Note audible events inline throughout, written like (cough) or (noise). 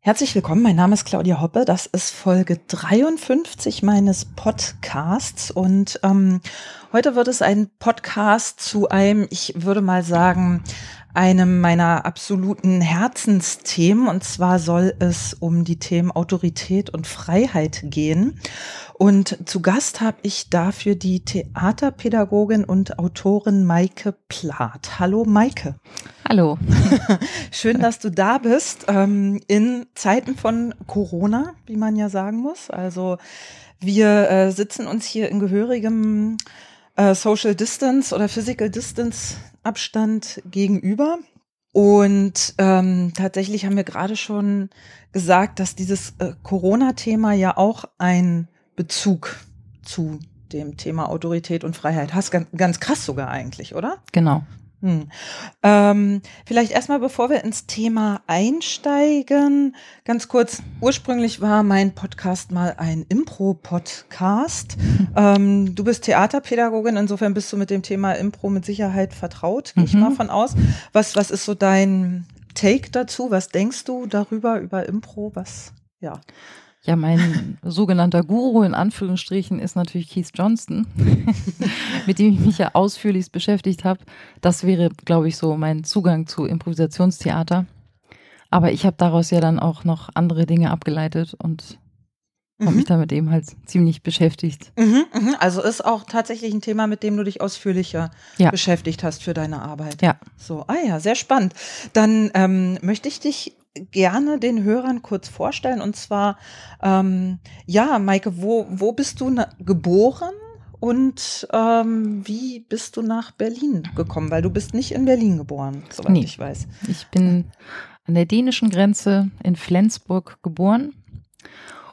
Herzlich willkommen, mein Name ist Claudia Hoppe. Das ist Folge 53 meines Podcasts und ähm, heute wird es ein Podcast zu einem, ich würde mal sagen, einem meiner absoluten Herzensthemen. Und zwar soll es um die Themen Autorität und Freiheit gehen. Und zu Gast habe ich dafür die Theaterpädagogin und Autorin Maike Plath. Hallo Maike. Hallo. (laughs) Schön, dass du da bist. Ähm, in Zeiten von Corona, wie man ja sagen muss. Also wir äh, sitzen uns hier in gehörigem äh, Social Distance oder Physical Distance Abstand gegenüber. Und ähm, tatsächlich haben wir gerade schon gesagt, dass dieses äh, Corona-Thema ja auch ein Bezug zu dem Thema Autorität und Freiheit hast. Ganz, ganz krass sogar eigentlich, oder? Genau. Hm. Ähm, vielleicht erstmal, bevor wir ins Thema einsteigen, ganz kurz, ursprünglich war mein Podcast mal ein Impro-Podcast. Ähm, du bist Theaterpädagogin, insofern bist du mit dem Thema Impro mit Sicherheit vertraut, gehe ich mhm. mal von aus. Was, was ist so dein Take dazu? Was denkst du darüber, über Impro? Was, ja. Ja, mein (laughs) sogenannter Guru in Anführungsstrichen ist natürlich Keith Johnston, (laughs) mit dem ich mich ja ausführlichst beschäftigt habe. Das wäre, glaube ich, so mein Zugang zu Improvisationstheater. Aber ich habe daraus ja dann auch noch andere Dinge abgeleitet und mhm. habe mich damit eben halt ziemlich beschäftigt. Mhm, mhm. Also ist auch tatsächlich ein Thema, mit dem du dich ausführlicher ja. beschäftigt hast für deine Arbeit. Ja. So, ah ja, sehr spannend. Dann ähm, möchte ich dich gerne den Hörern kurz vorstellen. Und zwar, ähm, ja, Maike, wo, wo bist du geboren? Und ähm, wie bist du nach Berlin gekommen? Weil du bist nicht in Berlin geboren, soweit nee. ich weiß. Ich bin an der dänischen Grenze in Flensburg geboren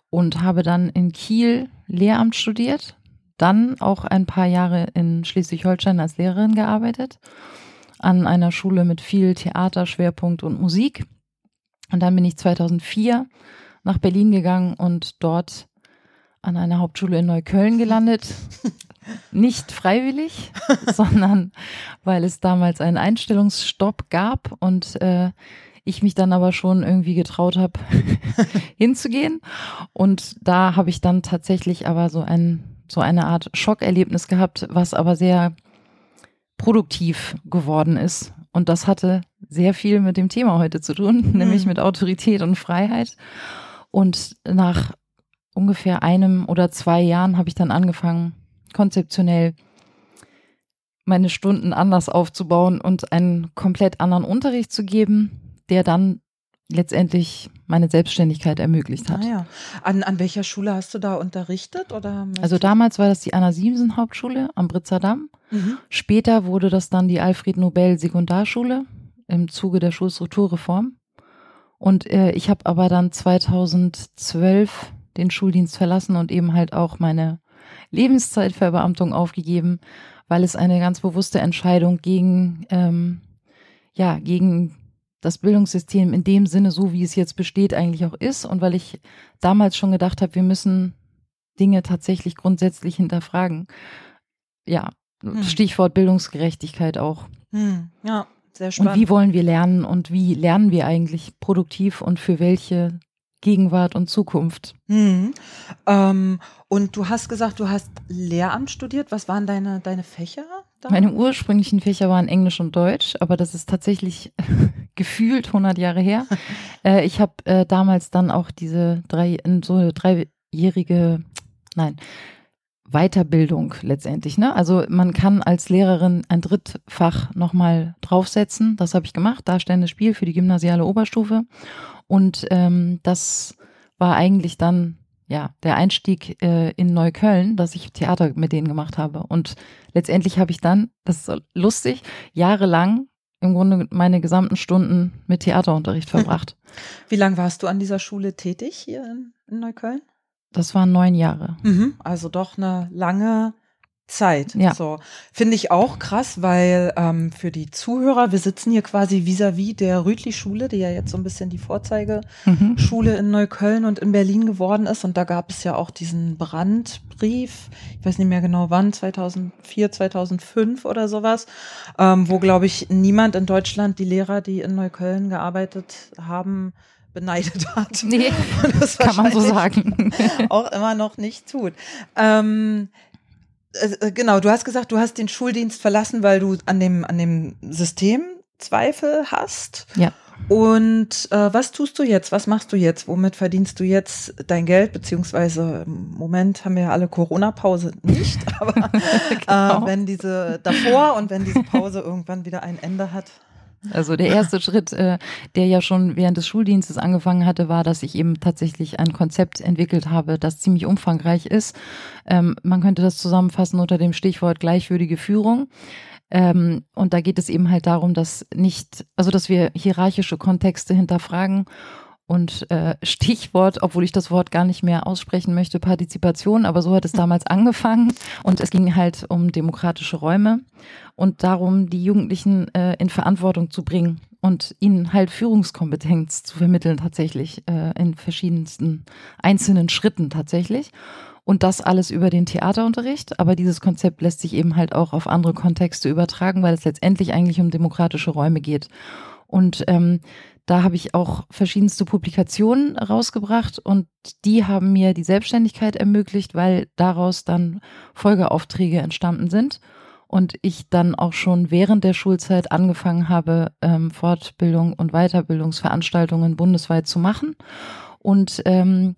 und habe dann in Kiel Lehramt studiert, dann auch ein paar Jahre in Schleswig-Holstein als Lehrerin gearbeitet, an einer Schule mit viel Theaterschwerpunkt und Musik und dann bin ich 2004 nach Berlin gegangen und dort an einer Hauptschule in Neukölln gelandet. (laughs) Nicht freiwillig, (laughs) sondern weil es damals einen Einstellungsstopp gab und äh, ich mich dann aber schon irgendwie getraut habe, (laughs) hinzugehen. Und da habe ich dann tatsächlich aber so ein so eine Art Schockerlebnis gehabt, was aber sehr produktiv geworden ist. Und das hatte sehr viel mit dem Thema heute zu tun, (laughs) mhm. nämlich mit Autorität und Freiheit. Und nach ungefähr einem oder zwei Jahren habe ich dann angefangen, konzeptionell meine Stunden anders aufzubauen und einen komplett anderen Unterricht zu geben, der dann letztendlich meine Selbstständigkeit ermöglicht hat. Ah ja. an, an welcher Schule hast du da unterrichtet? Oder also damals war das die Anna Siemsen Hauptschule am Britzer Damm. Mhm. Später wurde das dann die Alfred Nobel Sekundarschule im Zuge der Schulstrukturreform. Und äh, ich habe aber dann 2012 den Schuldienst verlassen und eben halt auch meine Lebenszeitverbeamtung aufgegeben, weil es eine ganz bewusste Entscheidung gegen, ähm, ja, gegen das Bildungssystem in dem Sinne, so wie es jetzt besteht, eigentlich auch ist. Und weil ich damals schon gedacht habe, wir müssen Dinge tatsächlich grundsätzlich hinterfragen. Ja, hm. Stichwort Bildungsgerechtigkeit auch. Hm. Ja, sehr spannend. Und wie wollen wir lernen und wie lernen wir eigentlich produktiv und für welche Gegenwart und Zukunft. Mhm. Ähm, und du hast gesagt, du hast Lehramt studiert. Was waren deine, deine Fächer? Da? Meine ursprünglichen Fächer waren Englisch und Deutsch, aber das ist tatsächlich (laughs) gefühlt 100 Jahre her. (laughs) äh, ich habe äh, damals dann auch diese drei, so eine dreijährige, nein, Weiterbildung letztendlich. Ne? Also man kann als Lehrerin ein Drittfach nochmal draufsetzen. Das habe ich gemacht, darstellendes Spiel für die gymnasiale Oberstufe. Und ähm, das war eigentlich dann ja der Einstieg äh, in Neukölln, dass ich Theater mit denen gemacht habe. Und letztendlich habe ich dann, das ist lustig, jahrelang im Grunde meine gesamten Stunden mit Theaterunterricht verbracht. (laughs) Wie lange warst du an dieser Schule tätig hier in, in Neukölln? Das waren neun Jahre. Mhm, also doch eine lange Zeit. Ja. So finde ich auch krass, weil ähm, für die Zuhörer, wir sitzen hier quasi vis-à-vis -vis der Rütli-Schule, die ja jetzt so ein bisschen die Vorzeigeschule mhm. in Neukölln und in Berlin geworden ist. Und da gab es ja auch diesen Brandbrief, ich weiß nicht mehr genau wann, 2004, 2005 oder sowas, ähm, wo, glaube ich, niemand in Deutschland die Lehrer, die in Neukölln gearbeitet haben, beneidet (laughs) hat. Nee, (laughs) das kann man so sagen. (laughs) auch immer noch nicht tut. Ähm, äh, genau, du hast gesagt, du hast den Schuldienst verlassen, weil du an dem, an dem System Zweifel hast. Ja. Und äh, was tust du jetzt? Was machst du jetzt? Womit verdienst du jetzt dein Geld? Beziehungsweise im Moment haben wir ja alle Corona-Pause nicht, aber äh, genau. äh, wenn diese davor und wenn diese Pause irgendwann wieder ein Ende hat. Also der erste Schritt, äh, der ja schon während des Schuldienstes angefangen hatte, war, dass ich eben tatsächlich ein Konzept entwickelt habe, das ziemlich umfangreich ist. Ähm, man könnte das zusammenfassen unter dem Stichwort gleichwürdige Führung. Ähm, und da geht es eben halt darum, dass nicht, also dass wir hierarchische Kontexte hinterfragen und äh, Stichwort, obwohl ich das Wort gar nicht mehr aussprechen möchte, Partizipation, aber so hat es (laughs) damals angefangen. Und es ging halt um demokratische Räume und darum, die Jugendlichen äh, in Verantwortung zu bringen und ihnen halt Führungskompetenz zu vermitteln, tatsächlich, äh, in verschiedensten einzelnen Schritten tatsächlich. Und das alles über den Theaterunterricht. Aber dieses Konzept lässt sich eben halt auch auf andere Kontexte übertragen, weil es letztendlich eigentlich um demokratische Räume geht. Und ähm, da habe ich auch verschiedenste Publikationen rausgebracht und die haben mir die Selbstständigkeit ermöglicht, weil daraus dann Folgeaufträge entstanden sind und ich dann auch schon während der Schulzeit angefangen habe, ähm, Fortbildung und Weiterbildungsveranstaltungen bundesweit zu machen. Und ähm,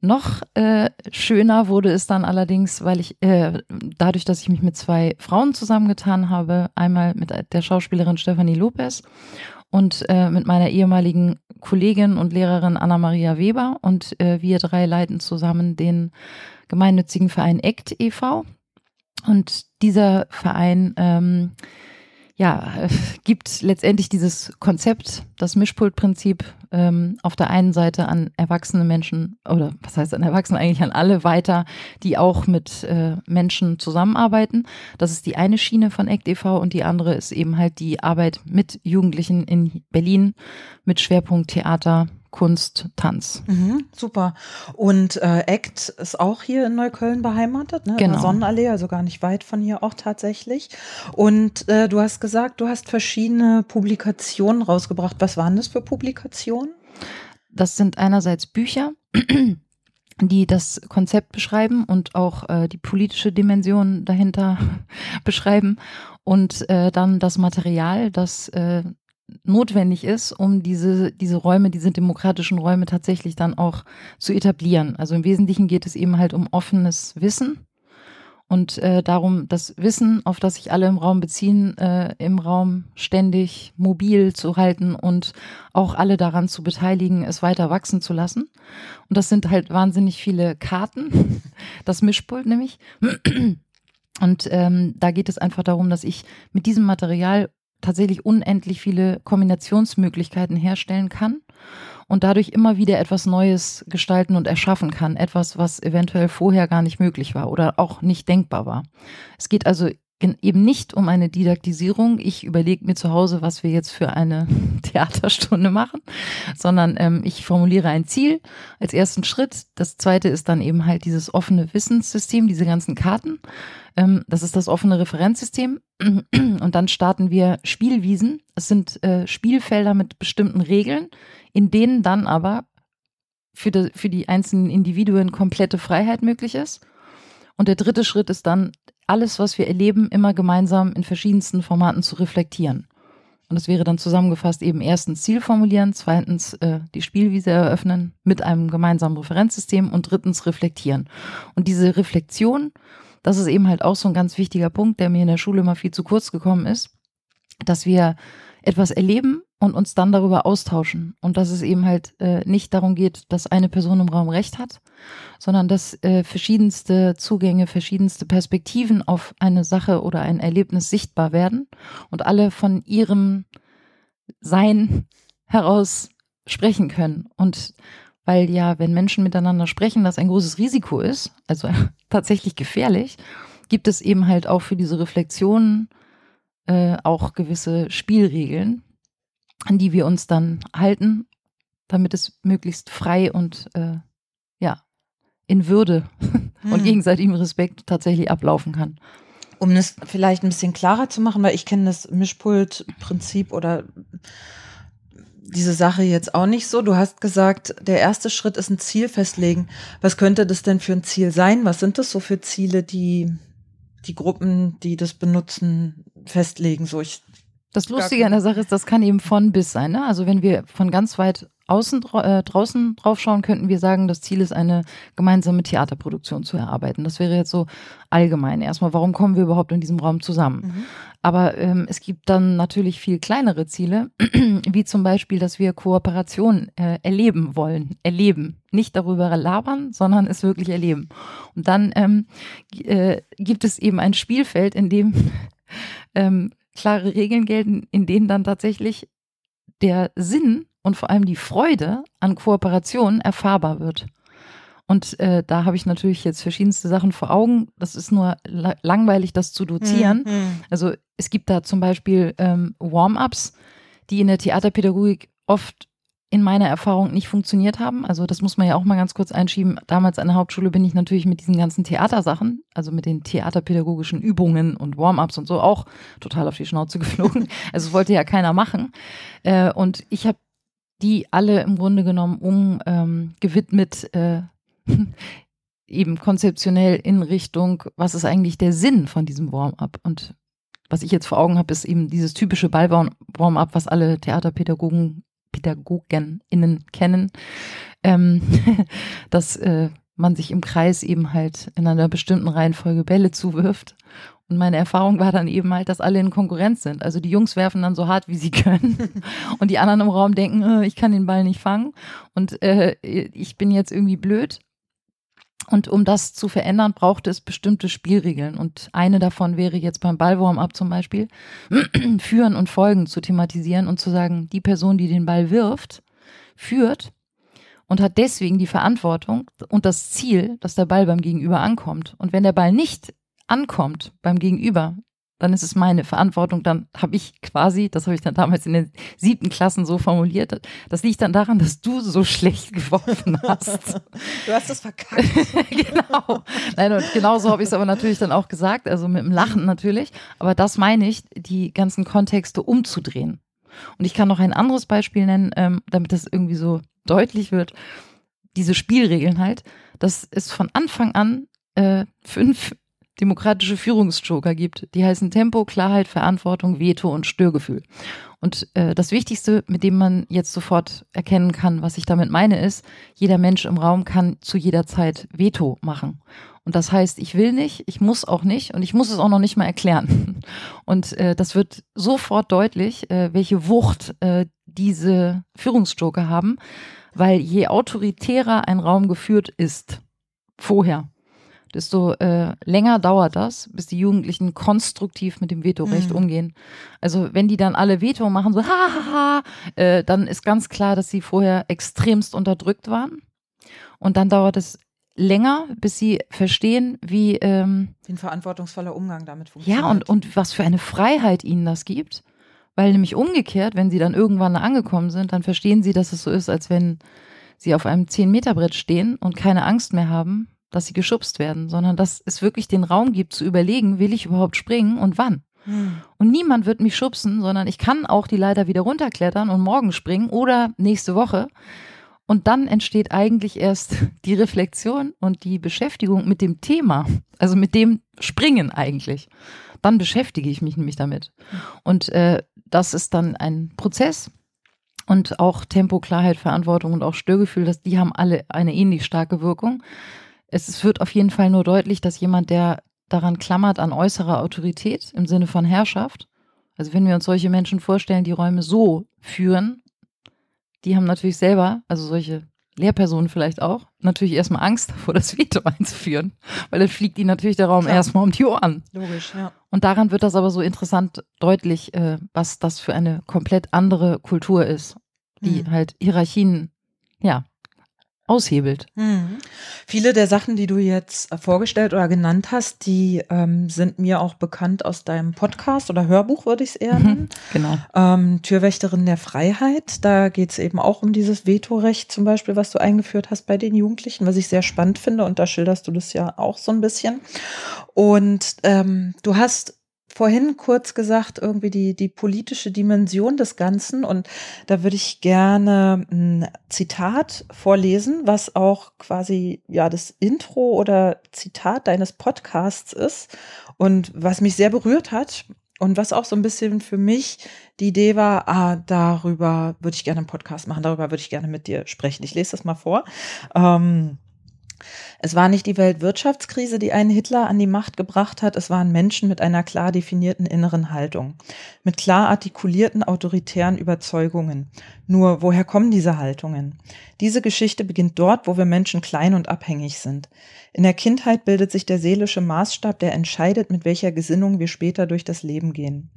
noch äh, schöner wurde es dann allerdings, weil ich äh, dadurch, dass ich mich mit zwei Frauen zusammengetan habe, einmal mit der Schauspielerin Stefanie Lopez und äh, mit meiner ehemaligen Kollegin und Lehrerin Anna-Maria Weber und äh, wir drei leiten zusammen den gemeinnützigen Verein ECT e.V. Und dieser Verein ähm, ja, gibt letztendlich dieses Konzept, das Mischpultprinzip ähm, auf der einen Seite an erwachsene Menschen oder was heißt an Erwachsene eigentlich an alle weiter, die auch mit äh, Menschen zusammenarbeiten. Das ist die eine Schiene von ACT e.V. und die andere ist eben halt die Arbeit mit Jugendlichen in Berlin mit Schwerpunkt Theater, Kunst, Tanz. Mhm, super. Und äh, ACT ist auch hier in Neukölln beheimatet, ne? Genau. In der Sonnenallee, also gar nicht weit von hier auch tatsächlich. Und äh, du hast gesagt, du hast verschiedene Publikationen rausgebracht. Was waren das für Publikationen? Das sind einerseits Bücher, (clears throat) die das Konzept beschreiben und auch äh, die politische Dimension dahinter (laughs) beschreiben und äh, dann das Material, das äh, notwendig ist, um diese, diese Räume, diese demokratischen Räume tatsächlich dann auch zu etablieren. Also im Wesentlichen geht es eben halt um offenes Wissen und äh, darum, das Wissen, auf das sich alle im Raum beziehen, äh, im Raum ständig mobil zu halten und auch alle daran zu beteiligen, es weiter wachsen zu lassen. Und das sind halt wahnsinnig viele Karten, (laughs) das Mischpult nämlich. Und ähm, da geht es einfach darum, dass ich mit diesem Material tatsächlich unendlich viele Kombinationsmöglichkeiten herstellen kann und dadurch immer wieder etwas Neues gestalten und erschaffen kann. Etwas, was eventuell vorher gar nicht möglich war oder auch nicht denkbar war. Es geht also eben nicht um eine Didaktisierung. Ich überlege mir zu Hause, was wir jetzt für eine (laughs) Theaterstunde machen, sondern ähm, ich formuliere ein Ziel als ersten Schritt. Das zweite ist dann eben halt dieses offene Wissenssystem, diese ganzen Karten. Ähm, das ist das offene Referenzsystem. (clears throat) Und dann starten wir Spielwiesen. Es sind äh, Spielfelder mit bestimmten Regeln, in denen dann aber für die, für die einzelnen Individuen komplette Freiheit möglich ist. Und der dritte Schritt ist dann, alles, was wir erleben, immer gemeinsam in verschiedensten Formaten zu reflektieren. Und das wäre dann zusammengefasst eben erstens Ziel formulieren, zweitens äh, die Spielwiese eröffnen mit einem gemeinsamen Referenzsystem und drittens reflektieren. Und diese Reflexion das ist eben halt auch so ein ganz wichtiger Punkt, der mir in der Schule immer viel zu kurz gekommen ist, dass wir etwas erleben und uns dann darüber austauschen. Und dass es eben halt äh, nicht darum geht, dass eine Person im Raum recht hat, sondern dass äh, verschiedenste Zugänge, verschiedenste Perspektiven auf eine Sache oder ein Erlebnis sichtbar werden und alle von ihrem Sein heraus sprechen können. Und weil ja, wenn Menschen miteinander sprechen, das ein großes Risiko ist, also (laughs) tatsächlich gefährlich, gibt es eben halt auch für diese Reflexionen äh, auch gewisse Spielregeln, an die wir uns dann halten, damit es möglichst frei und äh, in Würde (laughs) hm. und gegenseitigem Respekt tatsächlich ablaufen kann. Um das vielleicht ein bisschen klarer zu machen, weil ich kenne das Mischpult-Prinzip oder diese Sache jetzt auch nicht so. Du hast gesagt, der erste Schritt ist ein Ziel festlegen. Was könnte das denn für ein Ziel sein? Was sind das so für Ziele, die die Gruppen, die das benutzen, festlegen? So ich das Lustige an der Sache ist, das kann eben von bis sein. Ne? Also wenn wir von ganz weit außen äh, draußen drauf schauen, könnten wir sagen, das Ziel ist, eine gemeinsame Theaterproduktion zu erarbeiten. Das wäre jetzt so allgemein. Erstmal, warum kommen wir überhaupt in diesem Raum zusammen? Mhm. Aber ähm, es gibt dann natürlich viel kleinere Ziele, (clears throat) wie zum Beispiel, dass wir Kooperation äh, erleben wollen. Erleben. Nicht darüber labern, sondern es wirklich erleben. Und dann ähm, äh, gibt es eben ein Spielfeld, in dem (laughs) ähm, klare Regeln gelten, in denen dann tatsächlich der Sinn und vor allem die Freude an Kooperation erfahrbar wird. Und äh, da habe ich natürlich jetzt verschiedenste Sachen vor Augen. Das ist nur la langweilig, das zu dozieren. Mhm. Also es gibt da zum Beispiel ähm, Warm-ups, die in der Theaterpädagogik oft in meiner Erfahrung nicht funktioniert haben. Also das muss man ja auch mal ganz kurz einschieben. Damals an der Hauptschule bin ich natürlich mit diesen ganzen Theatersachen, also mit den theaterpädagogischen Übungen und Warm-ups und so auch total auf die Schnauze geflogen. (laughs) Also es wollte ja keiner machen. Äh, und ich habe die alle im Grunde genommen umgewidmet, ähm, äh, (laughs) eben konzeptionell in Richtung, was ist eigentlich der Sinn von diesem Warm-up? Und was ich jetzt vor Augen habe, ist eben dieses typische Ball-Warm-up, was alle Theaterpädagogen PädagogInnen kennen, ähm, (laughs) dass äh, man sich im Kreis eben halt in einer bestimmten Reihenfolge Bälle zuwirft. Und meine Erfahrung war dann eben halt, dass alle in Konkurrenz sind. Also die Jungs werfen dann so hart, wie sie (laughs) können. Und die anderen im Raum denken, äh, ich kann den Ball nicht fangen. Und äh, ich bin jetzt irgendwie blöd. Und um das zu verändern, braucht es bestimmte Spielregeln. Und eine davon wäre jetzt beim Ballwarm-up zum Beispiel, (clears throat) führen und folgen zu thematisieren und zu sagen, die Person, die den Ball wirft, führt und hat deswegen die Verantwortung und das Ziel, dass der Ball beim Gegenüber ankommt. Und wenn der Ball nicht ankommt beim Gegenüber, dann ist es meine Verantwortung. Dann habe ich quasi, das habe ich dann damals in den siebten Klassen so formuliert, das liegt dann daran, dass du so schlecht geworfen hast. Du hast es verkackt. (laughs) genau. Nein, und genauso habe ich es aber natürlich dann auch gesagt, also mit dem Lachen natürlich. Aber das meine ich, die ganzen Kontexte umzudrehen. Und ich kann noch ein anderes Beispiel nennen, ähm, damit das irgendwie so deutlich wird. Diese Spielregeln halt, dass es von Anfang an äh, fünf demokratische Führungsjoker gibt. Die heißen Tempo, Klarheit, Verantwortung, Veto und Störgefühl. Und äh, das Wichtigste, mit dem man jetzt sofort erkennen kann, was ich damit meine, ist, jeder Mensch im Raum kann zu jeder Zeit Veto machen. Und das heißt, ich will nicht, ich muss auch nicht und ich muss es auch noch nicht mal erklären. (laughs) Und äh, das wird sofort deutlich, äh, welche Wucht äh, diese Führungsjoker haben, weil je autoritärer ein Raum geführt ist, vorher, desto äh, länger dauert das, bis die Jugendlichen konstruktiv mit dem Vetorecht mhm. umgehen. Also wenn die dann alle Veto machen, so ha ha ha, äh, dann ist ganz klar, dass sie vorher extremst unterdrückt waren. Und dann dauert es länger, bis sie verstehen, wie ähm, ein verantwortungsvoller Umgang damit funktioniert. Ja, und, und was für eine Freiheit ihnen das gibt. Weil nämlich umgekehrt, wenn sie dann irgendwann angekommen sind, dann verstehen sie, dass es so ist, als wenn sie auf einem 10-Meter-Brett stehen und keine Angst mehr haben, dass sie geschubst werden, sondern dass es wirklich den Raum gibt zu überlegen, will ich überhaupt springen und wann. Hm. Und niemand wird mich schubsen, sondern ich kann auch die Leiter wieder runterklettern und morgen springen oder nächste Woche. Und dann entsteht eigentlich erst (laughs) die Reflexion und die Beschäftigung mit dem Thema, also mit dem Springen eigentlich. Dann beschäftige ich mich nämlich damit. Und äh, das ist dann ein Prozess. Und auch Tempo, Klarheit, Verantwortung und auch Störgefühl, das, die haben alle eine ähnlich starke Wirkung es wird auf jeden Fall nur deutlich, dass jemand, der daran klammert an äußerer Autorität im Sinne von Herrschaft, also wenn wir uns solche Menschen vorstellen, die Räume so führen, die haben natürlich selber, also solche Lehrpersonen vielleicht auch, natürlich erstmal Angst davor, das Veto einzuführen, weil dann fliegt ihnen natürlich der Raum Klar. erstmal um die Ohren. Logisch, ja. Und daran wird das aber so interessant deutlich, äh, was das für eine komplett andere Kultur ist, die hm. halt Hierarchien, ja, aushebelt. Mhm. Viele der Sachen, die du jetzt vorgestellt oder genannt hast, die ähm, sind mir auch bekannt aus deinem Podcast oder Hörbuch, würde ich es eher mhm, nennen. genau. Ähm, Türwächterin der Freiheit. Da geht es eben auch um dieses Vetorecht zum Beispiel, was du eingeführt hast bei den Jugendlichen, was ich sehr spannend finde. Und da schilderst du das ja auch so ein bisschen. Und ähm, du hast vorhin kurz gesagt, irgendwie die, die politische Dimension des Ganzen. Und da würde ich gerne ein Zitat vorlesen, was auch quasi ja das Intro oder Zitat deines Podcasts ist und was mich sehr berührt hat. Und was auch so ein bisschen für mich die Idee war, ah, darüber würde ich gerne einen Podcast machen, darüber würde ich gerne mit dir sprechen. Ich lese das mal vor. Ähm, es war nicht die Weltwirtschaftskrise, die einen Hitler an die Macht gebracht hat, es waren Menschen mit einer klar definierten inneren Haltung, mit klar artikulierten autoritären Überzeugungen. Nur, woher kommen diese Haltungen? Diese Geschichte beginnt dort, wo wir Menschen klein und abhängig sind. In der Kindheit bildet sich der seelische Maßstab, der entscheidet, mit welcher Gesinnung wir später durch das Leben gehen.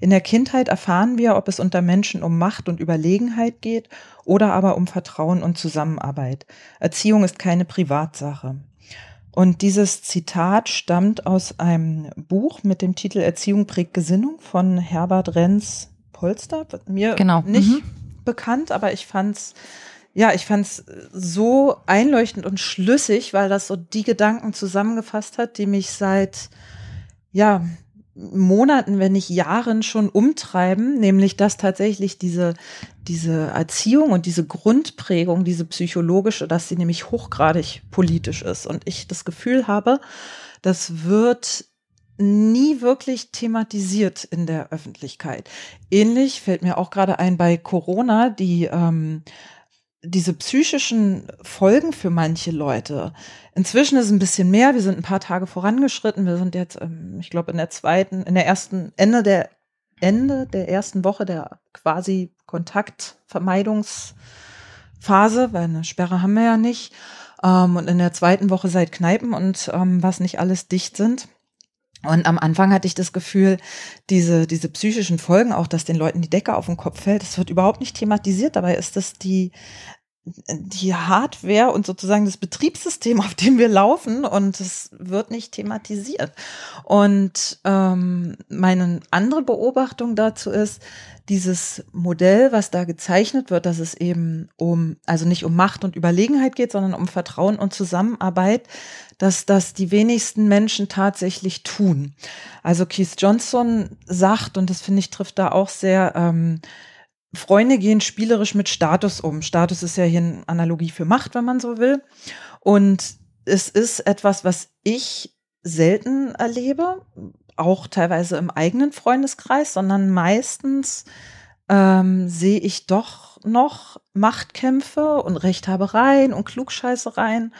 In der Kindheit erfahren wir, ob es unter Menschen um Macht und Überlegenheit geht oder aber um Vertrauen und Zusammenarbeit. Erziehung ist keine Privatsache. Und dieses Zitat stammt aus einem Buch mit dem Titel Erziehung prägt Gesinnung von Herbert Renz Polster. Mir genau. nicht mhm. bekannt, aber ich fand's ja, ich fand's so einleuchtend und schlüssig, weil das so die Gedanken zusammengefasst hat, die mich seit ja Monaten, wenn nicht Jahren schon umtreiben, nämlich dass tatsächlich diese, diese Erziehung und diese Grundprägung, diese psychologische, dass sie nämlich hochgradig politisch ist. Und ich das Gefühl habe, das wird nie wirklich thematisiert in der Öffentlichkeit. Ähnlich fällt mir auch gerade ein bei Corona, die ähm, diese psychischen Folgen für manche Leute. Inzwischen ist es ein bisschen mehr. Wir sind ein paar Tage vorangeschritten. Wir sind jetzt, ähm, ich glaube, in der zweiten, in der ersten, Ende der, Ende der ersten Woche der quasi Kontaktvermeidungsphase, weil eine Sperre haben wir ja nicht. Ähm, und in der zweiten Woche seit Kneipen und ähm, was nicht alles dicht sind. Und am Anfang hatte ich das Gefühl, diese, diese psychischen Folgen, auch dass den Leuten die Decke auf den Kopf fällt, das wird überhaupt nicht thematisiert. Dabei ist das die, die Hardware und sozusagen das Betriebssystem, auf dem wir laufen und es wird nicht thematisiert. Und ähm, meine andere Beobachtung dazu ist, dieses Modell, was da gezeichnet wird, dass es eben um, also nicht um Macht und Überlegenheit geht, sondern um Vertrauen und Zusammenarbeit, dass das die wenigsten Menschen tatsächlich tun. Also Keith Johnson sagt, und das finde ich trifft da auch sehr, ähm, Freunde gehen spielerisch mit Status um. Status ist ja hier eine Analogie für Macht, wenn man so will. Und es ist etwas, was ich selten erlebe, auch teilweise im eigenen Freundeskreis, sondern meistens ähm, sehe ich doch noch Machtkämpfe und Rechthabereien und Klugscheißereien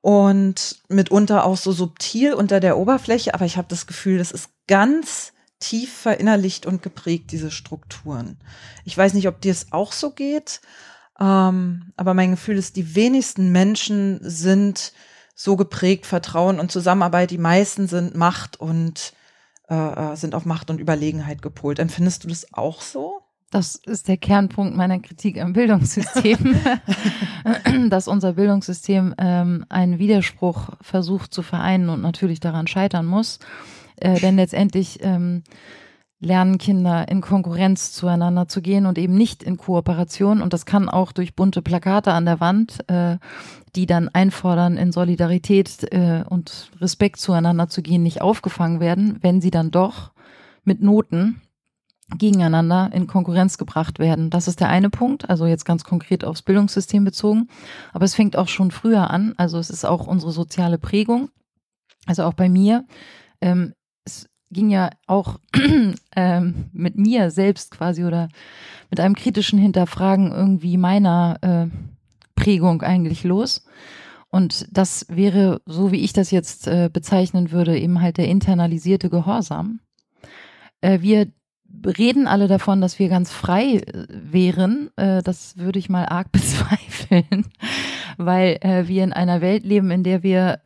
und mitunter auch so subtil unter der Oberfläche. Aber ich habe das Gefühl, das ist ganz tief verinnerlicht und geprägt, diese Strukturen. Ich weiß nicht, ob dir es auch so geht, ähm, aber mein Gefühl ist, die wenigsten Menschen sind so geprägt, Vertrauen und Zusammenarbeit. Die meisten sind Macht und äh, äh sind auf Macht und Überlegenheit gepolt. Empfindest du das auch so? Das ist der Kernpunkt meiner Kritik am Bildungssystem, (laughs) dass unser Bildungssystem ähm, einen Widerspruch versucht zu vereinen und natürlich daran scheitern muss. Äh, denn letztendlich ähm, lernen Kinder in Konkurrenz zueinander zu gehen und eben nicht in Kooperation. Und das kann auch durch bunte Plakate an der Wand, äh, die dann einfordern, in Solidarität äh, und Respekt zueinander zu gehen, nicht aufgefangen werden, wenn sie dann doch mit Noten gegeneinander in Konkurrenz gebracht werden. Das ist der eine Punkt, also jetzt ganz konkret aufs Bildungssystem bezogen. Aber es fängt auch schon früher an, also es ist auch unsere soziale Prägung. Also auch bei mir. Ähm, es ging ja auch (clears throat) ähm, mit mir selbst quasi oder mit einem kritischen Hinterfragen irgendwie meiner äh, Prägung eigentlich los. Und das wäre, so wie ich das jetzt äh, bezeichnen würde, eben halt der internalisierte Gehorsam. Äh, wir reden alle davon, dass wir ganz frei äh, wären. Äh, das würde ich mal arg (laughs) bezweifeln, weil äh, wir in einer Welt leben, in der wir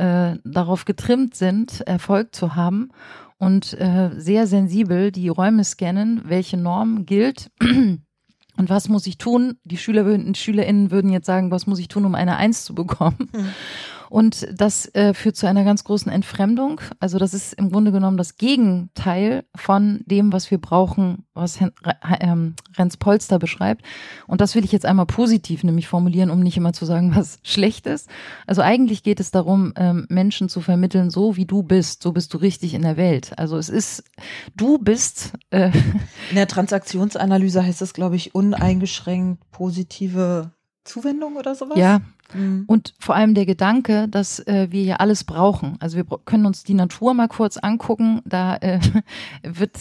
darauf getrimmt sind, Erfolg zu haben und äh, sehr sensibel die Räume scannen, welche Norm gilt (clears throat) Und was muss ich tun? Die Schüler würden, SchülerInnen würden jetzt sagen, was muss ich tun, um eine Eins zu bekommen? Mhm. Und das äh, führt zu einer ganz großen Entfremdung. Also das ist im Grunde genommen das Gegenteil von dem, was wir brauchen, was Hen ähm, Renz Polster beschreibt. Und das will ich jetzt einmal positiv nämlich formulieren, um nicht immer zu sagen, (laughs) was schlecht ist. Also eigentlich geht es darum, ähm, Menschen zu vermitteln, so wie du bist, so bist du richtig in der Welt. Also es ist, du bist. Äh, in der Transaktionsanalyse heißt es, glaube ich, uneingeschränkt positive Zuwendung oder sowas? Ja. Mhm. Und vor allem der Gedanke, dass äh, wir ja alles brauchen. Also wir können uns die Natur mal kurz angucken. Da äh, (laughs) wird,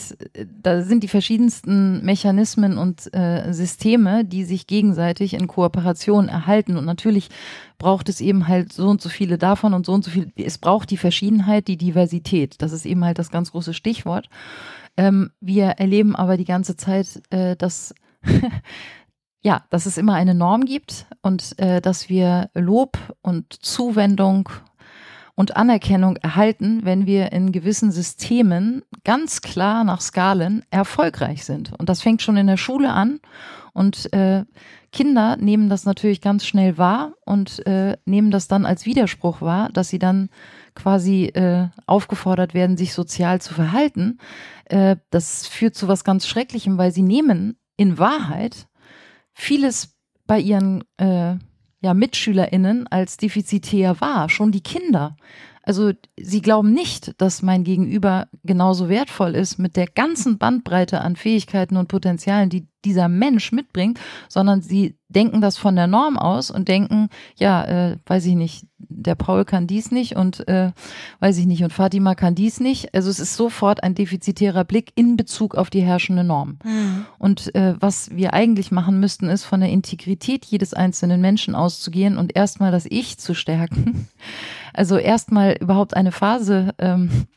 da sind die verschiedensten Mechanismen und äh, Systeme, die sich gegenseitig in Kooperation erhalten. Und natürlich braucht es eben halt so und so viele davon und so und so viel. Es braucht die Verschiedenheit, die Diversität. Das ist eben halt das ganz große Stichwort. Ähm, wir erleben aber die ganze Zeit, äh, dass (laughs) ja, dass es immer eine Norm gibt und äh, dass wir Lob und Zuwendung und Anerkennung erhalten, wenn wir in gewissen Systemen ganz klar nach Skalen erfolgreich sind. Und das fängt schon in der Schule an. Und äh, Kinder nehmen das natürlich ganz schnell wahr und äh, nehmen das dann als Widerspruch wahr, dass sie dann quasi äh, aufgefordert werden, sich sozial zu verhalten. Äh, das führt zu was ganz Schrecklichem, weil sie nehmen in Wahrheit vieles bei ihren äh, ja, MitschülerInnen als defizitär war, schon die Kinder. Also sie glauben nicht, dass mein Gegenüber genauso wertvoll ist mit der ganzen Bandbreite an Fähigkeiten und Potenzialen, die dieser Mensch mitbringt, sondern sie denken das von der Norm aus und denken, ja, äh, weiß ich nicht, der Paul kann dies nicht und äh, weiß ich nicht und Fatima kann dies nicht. Also es ist sofort ein defizitärer Blick in Bezug auf die herrschende Norm. Mhm. Und äh, was wir eigentlich machen müssten, ist von der Integrität jedes einzelnen Menschen auszugehen und erstmal das Ich zu stärken. Also erstmal überhaupt eine Phase, ähm,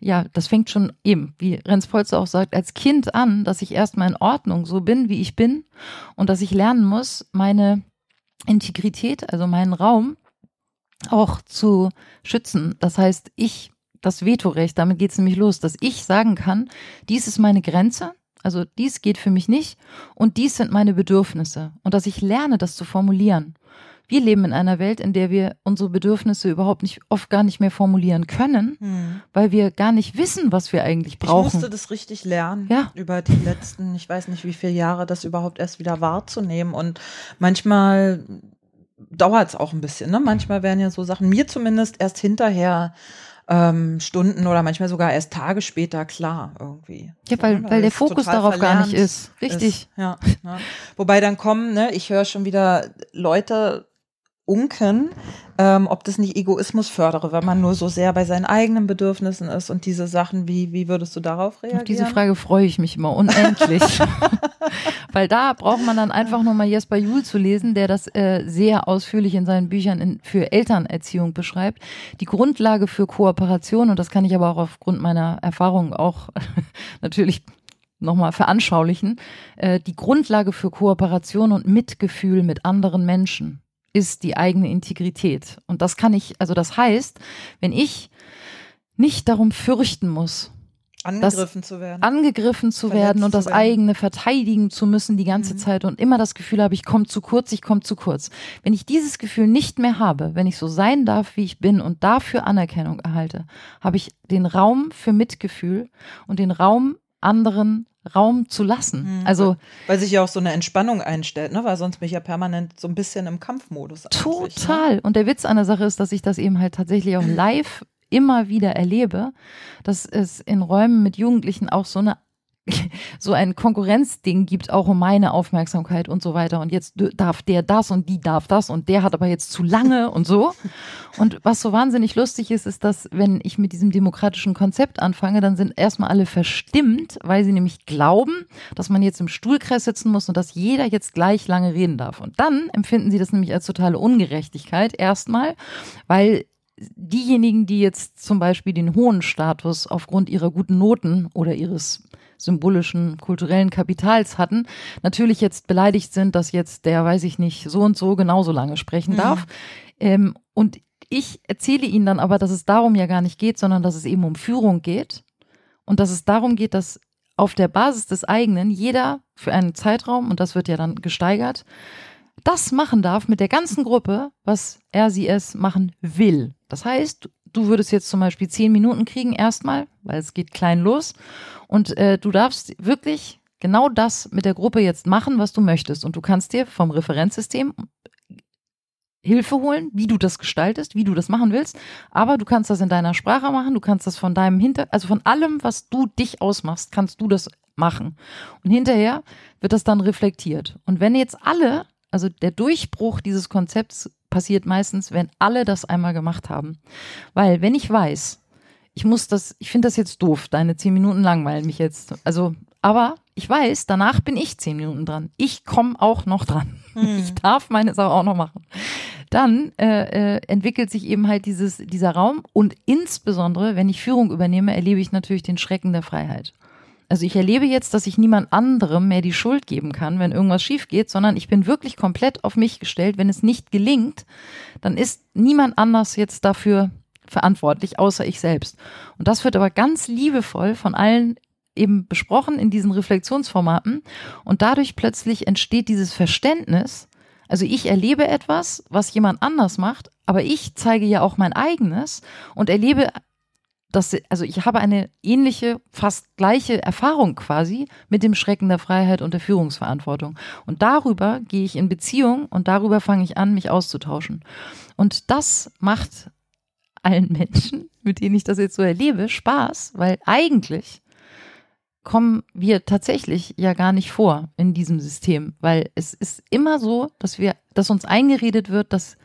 ja, das fängt schon eben, wie Renz Polzer auch sagt, als Kind an, dass ich erstmal in Ordnung so bin, wie ich bin und dass ich lernen muss, meine Integrität, also meinen Raum auch zu schützen. Das heißt, ich, das Vetorecht, damit geht es nämlich los, dass ich sagen kann, dies ist meine Grenze, also dies geht für mich nicht und dies sind meine Bedürfnisse und dass ich lerne, das zu formulieren. Wir leben in einer Welt, in der wir unsere Bedürfnisse überhaupt nicht, oft gar nicht mehr formulieren können, hm. weil wir gar nicht wissen, was wir eigentlich brauchen. Ich musste das richtig lernen, ja. über die letzten, ich weiß nicht wie viele Jahre, das überhaupt erst wieder wahrzunehmen. Und manchmal dauert es auch ein bisschen. Ne? Manchmal werden ja so Sachen, mir zumindest erst hinterher ähm, Stunden oder manchmal sogar erst Tage später klar irgendwie. Ja, weil, weil, weil der Fokus darauf gar nicht ist. Richtig. Ist, ja, ja. Wobei dann kommen, ne, ich höre schon wieder Leute unken, ähm, ob das nicht Egoismus fördere, wenn man nur so sehr bei seinen eigenen Bedürfnissen ist und diese Sachen, wie, wie würdest du darauf reagieren? Auf diese Frage freue ich mich immer unendlich. (laughs) Weil da braucht man dann einfach nochmal Jesper Juhl zu lesen, der das äh, sehr ausführlich in seinen Büchern in, für Elternerziehung beschreibt. Die Grundlage für Kooperation, und das kann ich aber auch aufgrund meiner Erfahrung auch (laughs) natürlich nochmal veranschaulichen, äh, die Grundlage für Kooperation und Mitgefühl mit anderen Menschen ist die eigene Integrität. Und das kann ich, also das heißt, wenn ich nicht darum fürchten muss, angegriffen zu werden, angegriffen zu werden und das werden. eigene verteidigen zu müssen die ganze mhm. Zeit und immer das Gefühl habe, ich komme zu kurz, ich komme zu kurz. Wenn ich dieses Gefühl nicht mehr habe, wenn ich so sein darf, wie ich bin und dafür Anerkennung erhalte, habe ich den Raum für Mitgefühl und den Raum anderen Raum zu lassen. Mhm. Also weil sich ja auch so eine Entspannung einstellt, ne? Weil sonst bin ich ja permanent so ein bisschen im Kampfmodus. Ne? Total. Ne? Und der Witz an der Sache ist, dass ich das eben halt tatsächlich auch (clears throat) live immer wieder erlebe, dass es in Räumen mit Jugendlichen auch so eine (laughs) so ein Konkurrenzding gibt, auch um meine Aufmerksamkeit und so weiter. Und jetzt darf der das und die darf das und der hat aber jetzt zu lange (laughs) und so. Und was so wahnsinnig lustig ist, ist, dass wenn ich mit diesem demokratischen Konzept anfange, dann sind erstmal alle verstimmt, weil sie nämlich glauben, dass man jetzt im Stuhlkreis sitzen muss und dass jeder jetzt gleich lange reden darf. Und dann empfinden sie das nämlich als totale Ungerechtigkeit erstmal, weil diejenigen, die jetzt zum Beispiel den hohen Status aufgrund ihrer guten Noten oder ihres symbolischen kulturellen Kapitals hatten, natürlich jetzt beleidigt sind, dass jetzt der, weiß ich nicht, so und so genauso lange sprechen mhm. darf. Ähm, und ich erzähle ihnen dann aber, dass es darum ja gar nicht geht, sondern dass es eben um Führung geht und dass es darum geht, dass auf der Basis des eigenen jeder für einen Zeitraum, und das wird ja dann gesteigert, das machen darf mit der ganzen Gruppe, was er sie es machen will. Das heißt, du würdest jetzt zum Beispiel zehn Minuten kriegen erstmal, weil es geht klein los. Und äh, du darfst wirklich genau das mit der Gruppe jetzt machen, was du möchtest. Und du kannst dir vom Referenzsystem Hilfe holen, wie du das gestaltest, wie du das machen willst. Aber du kannst das in deiner Sprache machen, du kannst das von deinem Hinter, also von allem, was du dich ausmachst, kannst du das machen. Und hinterher wird das dann reflektiert. Und wenn jetzt alle, also der Durchbruch dieses Konzepts passiert meistens, wenn alle das einmal gemacht haben. Weil wenn ich weiß, ich muss das, ich finde das jetzt doof, deine zehn Minuten langweilen mich jetzt. Also, aber ich weiß, danach bin ich zehn Minuten dran. Ich komme auch noch dran. Hm. (laughs) Ich darf meine Sache auch noch machen. Dann äh, äh, entwickelt sich eben halt dieses, dieser Raum und insbesondere, wenn ich Führung übernehme, erlebe ich natürlich den Schrecken der Freiheit. Also ich erlebe jetzt, dass ich niemand anderem mehr die Schuld geben kann, wenn irgendwas schief geht, sondern ich bin wirklich komplett auf mich gestellt. Wenn es nicht gelingt, dann ist niemand anders jetzt dafür verantwortlich, außer ich selbst. Und das wird aber ganz liebevoll von allen eben besprochen in diesen Reflexionsformaten. Und dadurch plötzlich entsteht dieses Verständnis, also ich erlebe etwas, was jemand anders macht, aber ich zeige ja auch mein eigenes und erlebe das, also ich habe eine ähnliche, fast gleiche Erfahrung quasi mit dem Schrecken der Freiheit und der Führungsverantwortung. Und darüber gehe ich in Beziehung und darüber fange ich an, mich auszutauschen. Und das macht allen (laughs) Menschen, mit denen ich das jetzt so erlebe, Spaß, weil eigentlich kommen wir tatsächlich ja gar nicht vor in diesem System, weil es ist immer so, dass wir, dass uns eingeredet wird, dass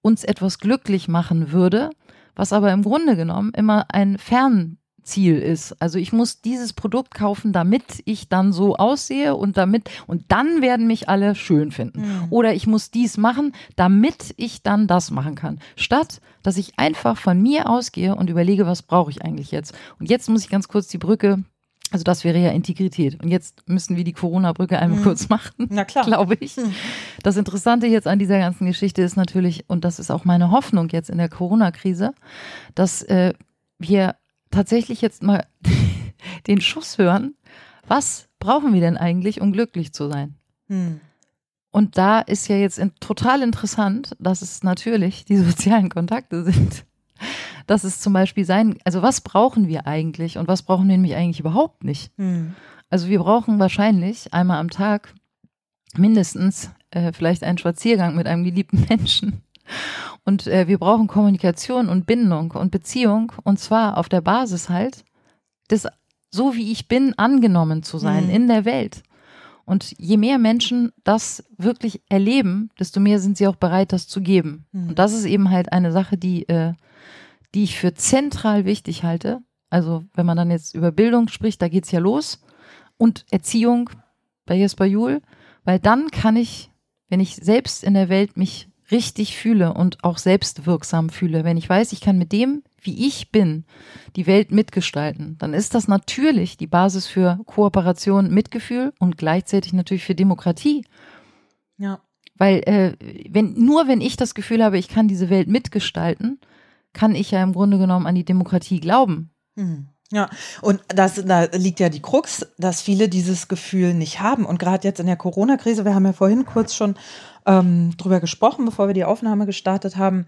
uns etwas glücklich machen würde, was aber im Grunde genommen immer ein Fernziel ist. Also ich muss dieses Produkt kaufen, damit ich dann so aussehe und damit und dann werden mich alle schön finden. Mhm. Oder ich muss dies machen, damit ich dann das machen kann. Statt dass ich einfach von mir ausgehe und überlege, was brauche ich eigentlich jetzt? Und jetzt muss ich ganz kurz die Brücke also das wäre ja Integrität. Und jetzt müssen wir die Corona-Brücke einmal mhm. kurz machen. Na klar. Glaube ich. Mhm. Das Interessante jetzt an dieser ganzen Geschichte ist natürlich, und das ist auch meine Hoffnung jetzt in der Corona-Krise, dass äh, wir tatsächlich jetzt mal (laughs) den Schuss hören. Was brauchen wir denn eigentlich, um glücklich zu sein? Mhm. Und da ist ja jetzt in, total interessant, dass es natürlich die sozialen Kontakte sind dass es zum Beispiel sein, also was brauchen wir eigentlich und was brauchen wir nämlich eigentlich überhaupt nicht? Hm. Also wir brauchen wahrscheinlich einmal am Tag mindestens äh, vielleicht einen Spaziergang mit einem geliebten (laughs) Menschen. Und äh, wir brauchen Kommunikation und Bindung und Beziehung und zwar auf der Basis halt des, so wie ich bin, angenommen zu sein mhm. in der Welt. Und je mehr Menschen das wirklich erleben, desto mehr sind sie auch bereit, das zu geben. Mhm. Und das ist eben halt eine Sache, die äh, die ich für zentral wichtig halte. Also wenn man dann jetzt über Bildung spricht, da geht's ja los. Und Erziehung bei Jesper Juhl, weil dann kann ich, wenn ich selbst in der Welt mich richtig fühle und auch selbstwirksam fühle, wenn ich weiß, ich kann mit dem, wie ich bin, die Welt mitgestalten, dann ist das natürlich die Basis für Kooperation, Mitgefühl und gleichzeitig natürlich für Demokratie. Ja. Weil äh, wenn nur wenn ich das Gefühl habe, ich kann diese Welt mitgestalten, kann ich ja im Grunde genommen an die Demokratie glauben. Hm. Ja, und das, da liegt ja die Krux, dass viele dieses Gefühl nicht haben. Und gerade jetzt in der Corona-Krise, wir haben ja vorhin kurz schon ähm, drüber gesprochen, bevor wir die Aufnahme gestartet haben,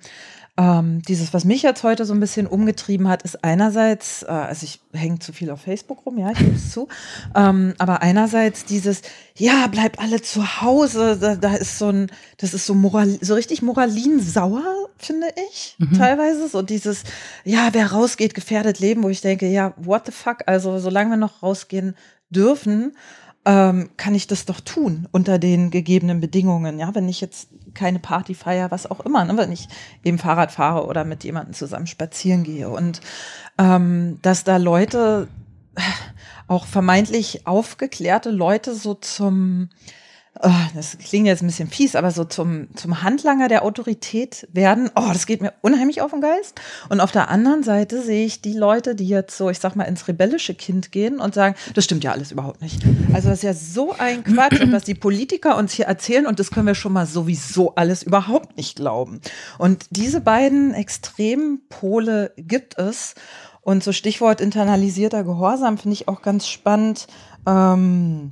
ähm, dieses, was mich jetzt heute so ein bisschen umgetrieben hat, ist einerseits, äh, also ich hänge zu viel auf Facebook rum, ja, ich gebe es zu, (laughs) ähm, aber einerseits dieses, ja, bleibt alle zu Hause, da, da ist so ein, das ist so moral, so richtig moralinsauer, finde ich, mhm. teilweise, so dieses, ja, wer rausgeht, gefährdet Leben, wo ich denke, ja, what the fuck, also solange wir noch rausgehen dürfen, ähm, kann ich das doch tun unter den gegebenen Bedingungen. Ja, wenn ich jetzt keine Party feiere, was auch immer, ne? wenn ich eben Fahrrad fahre oder mit jemandem zusammen spazieren gehe. Und ähm, dass da Leute, auch vermeintlich aufgeklärte Leute so zum oh, das klingt jetzt ein bisschen fies, aber so zum, zum Handlanger der Autorität werden, oh, das geht mir unheimlich auf den Geist. Und auf der anderen Seite sehe ich die Leute, die jetzt so, ich sag mal, ins rebellische Kind gehen und sagen, das stimmt ja alles überhaupt nicht. Also das ist ja so ein Quatsch, was die Politiker uns hier erzählen und das können wir schon mal sowieso alles überhaupt nicht glauben. Und diese beiden extremen Pole gibt es. Und so Stichwort internalisierter Gehorsam finde ich auch ganz spannend. Ähm,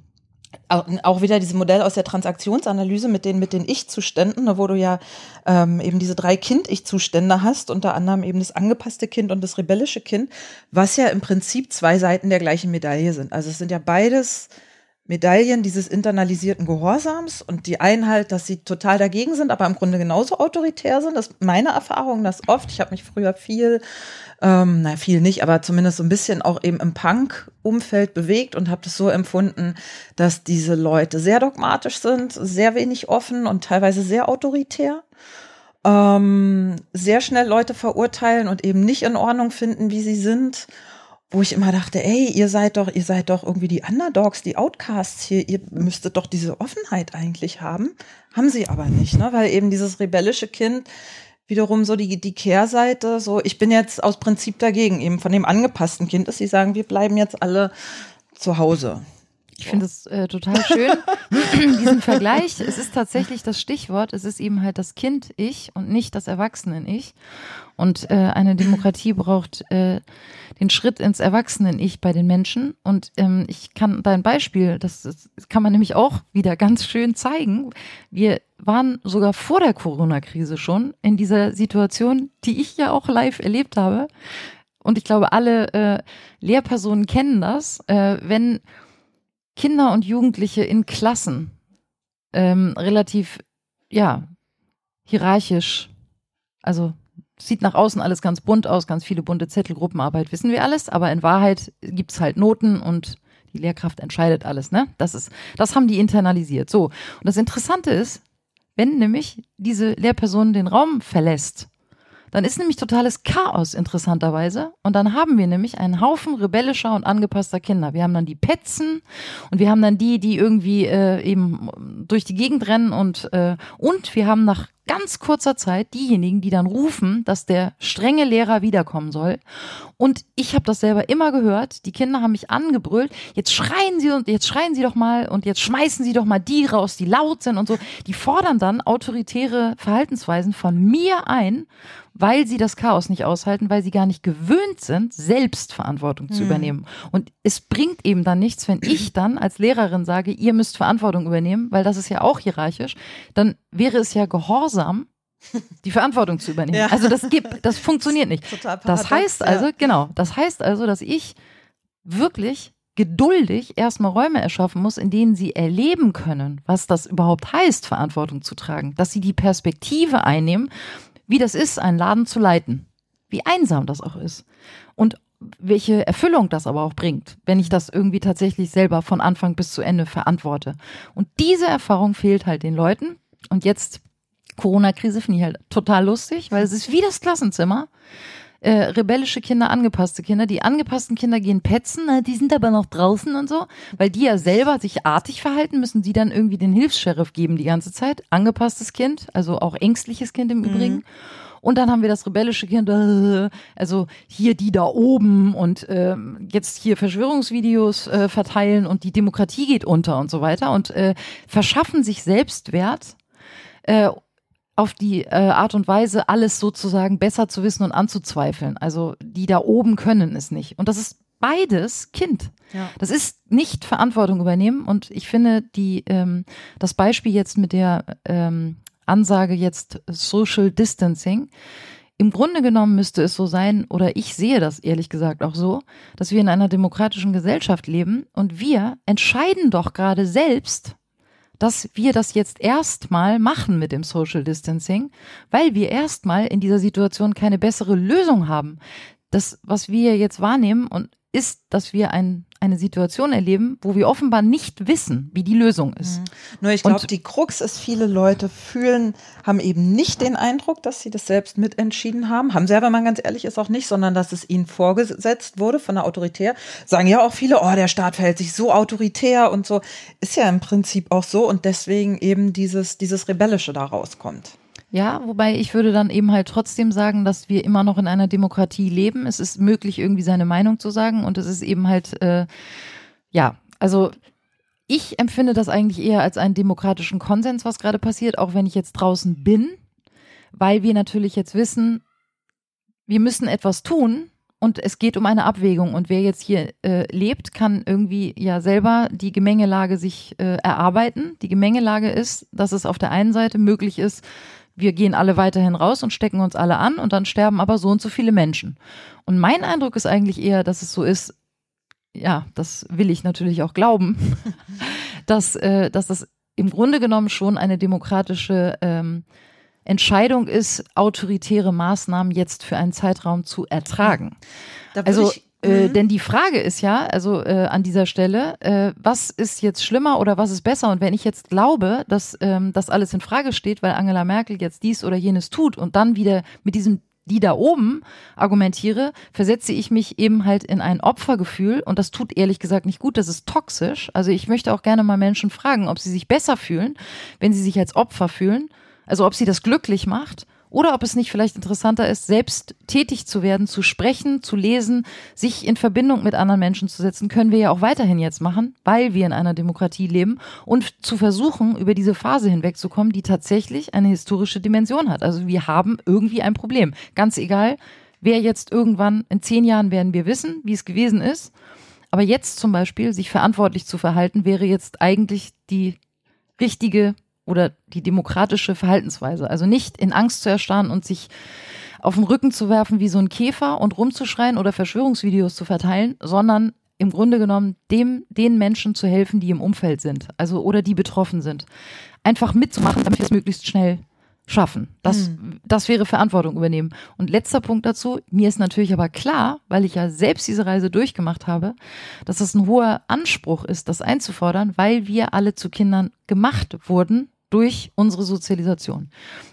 auch wieder dieses Modell aus der Transaktionsanalyse mit den, mit den Ich-Zuständen, ne, wo du ja ähm, eben diese drei Kind-Ich-Zustände hast, unter anderem eben das angepasste Kind und das rebellische Kind, was ja im Prinzip zwei Seiten der gleichen Medaille sind. Also es sind ja beides Medaillen dieses internalisierten Gehorsams und die einen halt, dass sie total dagegen sind, aber im Grunde genauso autoritär sind. Das ist meine Erfahrung, dass oft, ich habe mich früher viel, ähm, na viel nicht, aber zumindest so ein bisschen auch eben im Punk-Umfeld bewegt und habe das so empfunden, dass diese Leute sehr dogmatisch sind, sehr wenig offen und teilweise sehr autoritär. Ähm, sehr schnell Leute verurteilen und eben nicht in Ordnung finden, wie sie sind wo ich immer dachte, ey, ihr seid doch, ihr seid doch irgendwie die Underdogs, die Outcasts hier, ihr müsstet doch diese Offenheit eigentlich haben. Haben sie aber nicht, ne? Weil eben dieses rebellische Kind wiederum so die, die Kehrseite, so, ich bin jetzt aus Prinzip dagegen, eben von dem angepassten Kind ist, sie sagen, wir bleiben jetzt alle zu Hause. Ich finde es äh, total schön, (clears throat) diesen Vergleich. Es ist tatsächlich das Stichwort. Es ist eben halt das Kind-Ich und nicht das Erwachsenen-Ich. Und äh, eine Demokratie braucht äh, den Schritt ins Erwachsenen-Ich bei den Menschen. Und ähm, ich kann da ein Beispiel, das, das kann man nämlich auch wieder ganz schön zeigen. Wir waren sogar vor der Corona-Krise schon in dieser Situation, die ich ja auch live erlebt habe. Und ich glaube, alle äh, Lehrpersonen kennen das, äh, wenn Kinder und Jugendliche in Klassen ähm, relativ, ja, hierarchisch, also sieht nach außen alles ganz bunt aus, ganz viele bunte Zettel, Gruppenarbeit, wissen wir alles, aber in Wahrheit gibt's halt Noten und die Lehrkraft entscheidet alles, ne? Das ist, das haben die internalisiert. So. Und das Interessante ist, wenn nämlich diese Lehrperson den Raum verlässt, dann ist nämlich totales Chaos interessanterweise. Und dann haben wir nämlich einen Haufen rebellischer und angepasster Kinder. Wir haben dann die Petzen und wir haben dann die, die irgendwie äh, eben durch die Gegend rennen und, äh, und wir haben nach ganz kurzer Zeit diejenigen, die dann rufen, dass der strenge Lehrer wiederkommen soll. Und ich habe das selber immer gehört. Die Kinder haben mich angebrüllt. Jetzt schreien sie und jetzt schreien sie doch mal und jetzt schmeißen sie doch mal die raus, die laut sind und so. Die fordern dann autoritäre Verhaltensweisen von mir ein, weil sie das Chaos nicht aushalten, weil sie gar nicht gewöhnt sind, selbst Verantwortung zu hm. übernehmen. Und es bringt eben dann nichts, wenn ich dann als Lehrerin sage, ihr müsst Verantwortung übernehmen, weil das ist ja auch hierarchisch. Dann wäre es ja gehorsam, die Verantwortung zu übernehmen. (laughs) Ja. Also das gibt, das funktioniert nicht. Total paradox, das heißt also, ja. genau, das heißt also, dass ich wirklich geduldig erstmal Räume erschaffen muss, in denen sie erleben können, was das überhaupt heißt, Verantwortung zu tragen, dass sie die Perspektive einnehmen, wie das ist, einen Laden zu leiten, wie einsam das auch ist und welche Erfüllung das aber auch bringt, wenn ich das irgendwie tatsächlich selber von Anfang bis zu Ende verantworte. Und diese Erfahrung fehlt halt den Leuten. Und jetzt Corona-Krise finde ich halt total lustig, weil es ist wie das Klassenzimmer. Äh, rebellische Kinder, angepasste Kinder. Die angepassten Kinder gehen petzen, äh, die sind aber noch draußen und so, weil die ja selber sich artig verhalten, müssen die dann irgendwie den Hilfs-Sheriff geben die ganze Zeit. Angepasstes Kind, also auch ängstliches Kind im mhm. Übrigen. Und dann haben wir das rebellische Kind, äh, also hier die da oben und äh, jetzt hier Verschwörungsvideos äh, verteilen und die Demokratie geht unter und so weiter und äh, verschaffen sich Selbstwert äh, auf die äh, Art und Weise, alles sozusagen besser zu wissen und anzuzweifeln. Also die da oben können es nicht. Und das ist beides Kind. Ja. Das ist nicht Verantwortung übernehmen. Und ich finde, die, ähm, das Beispiel jetzt mit der ähm, Ansage jetzt Social Distancing, im Grunde genommen müsste es so sein, oder ich sehe das ehrlich gesagt auch so, dass wir in einer demokratischen Gesellschaft leben und wir entscheiden doch gerade selbst, dass wir das jetzt erstmal machen mit dem Social Distancing, weil wir erstmal in dieser Situation keine bessere Lösung haben. Das, was wir jetzt wahrnehmen und ist, dass wir ein, eine Situation erleben, wo wir offenbar nicht wissen, wie die Lösung ist. Mhm. Nur ich glaube, die Krux ist, viele Leute fühlen, haben eben nicht den Eindruck, dass sie das selbst mitentschieden haben. Haben selber, wenn man ganz ehrlich ist, auch nicht, sondern dass es ihnen vorgesetzt wurde von der Autoritär. Sagen ja auch viele, oh, der Staat verhält sich so autoritär und so. Ist ja im Prinzip auch so und deswegen eben dieses, dieses Rebellische da rauskommt. Ja, wobei ich würde dann eben halt trotzdem sagen, dass wir immer noch in einer Demokratie leben. Es ist möglich, irgendwie seine Meinung zu sagen und es ist eben halt, äh, ja, also ich empfinde das eigentlich eher als einen demokratischen Konsens, was gerade passiert, auch wenn ich jetzt draußen bin, weil wir natürlich jetzt wissen, wir müssen etwas tun, und es geht um eine Abwägung. Und wer jetzt hier äh, lebt, kann irgendwie ja selber die Gemengelage sich äh, erarbeiten. Die Gemengelage ist, dass es auf der einen Seite möglich ist, wir gehen alle weiterhin raus und stecken uns alle an und dann sterben aber so und so viele Menschen. Und mein Eindruck ist eigentlich eher, dass es so ist, ja, das will ich natürlich auch glauben, (laughs) dass, äh, dass das im Grunde genommen schon eine demokratische ähm, Entscheidung ist, autoritäre Maßnahmen jetzt für einen Zeitraum zu ertragen. also ich, äh, mhm. denn die Frage ist ja, also äh, an dieser Stelle, äh, was ist jetzt schlimmer oder was ist besser? Und wenn ich jetzt glaube, dass ähm, das alles in Frage steht, weil Angela Merkel jetzt dies oder jenes tut und dann wieder mit diesem die da oben argumentiere, versetze ich mich eben halt in ein Opfergefühl und das tut ehrlich gesagt nicht gut, das ist toxisch. Also ich möchte auch gerne mal Menschen fragen, ob sie sich besser fühlen, wenn sie sich als Opfer fühlen, also ob sie das glücklich macht oder ob es nicht vielleicht interessanter ist, selbst tätig zu werden, zu sprechen, zu lesen, sich in Verbindung mit anderen Menschen zu setzen, können wir ja auch weiterhin jetzt machen, weil wir in einer Demokratie leben und zu versuchen, über diese Phase hinwegzukommen, die tatsächlich eine historische Dimension hat. Also wir haben irgendwie ein Problem. Ganz egal, wer jetzt irgendwann, in zehn Jahren werden wir wissen, wie es gewesen ist. Aber jetzt zum Beispiel, sich verantwortlich zu verhalten, wäre jetzt eigentlich die richtige oder die demokratische Verhaltensweise. Also nicht in Angst zu erstarren und sich auf den Rücken zu werfen wie so ein Käfer und rumzuschreien oder Verschwörungsvideos zu verteilen, sondern im Grunde genommen dem, den Menschen zu helfen, die im Umfeld sind, also oder die betroffen sind. Einfach mitzumachen, damit wir es möglichst schnell schaffen. Das, mhm. das wäre Verantwortung übernehmen. Und letzter Punkt dazu, mir ist natürlich aber klar, weil ich ja selbst diese Reise durchgemacht habe, dass es ein hoher Anspruch ist, das einzufordern, weil wir alle zu Kindern gemacht wurden durch unsere Sozialisation.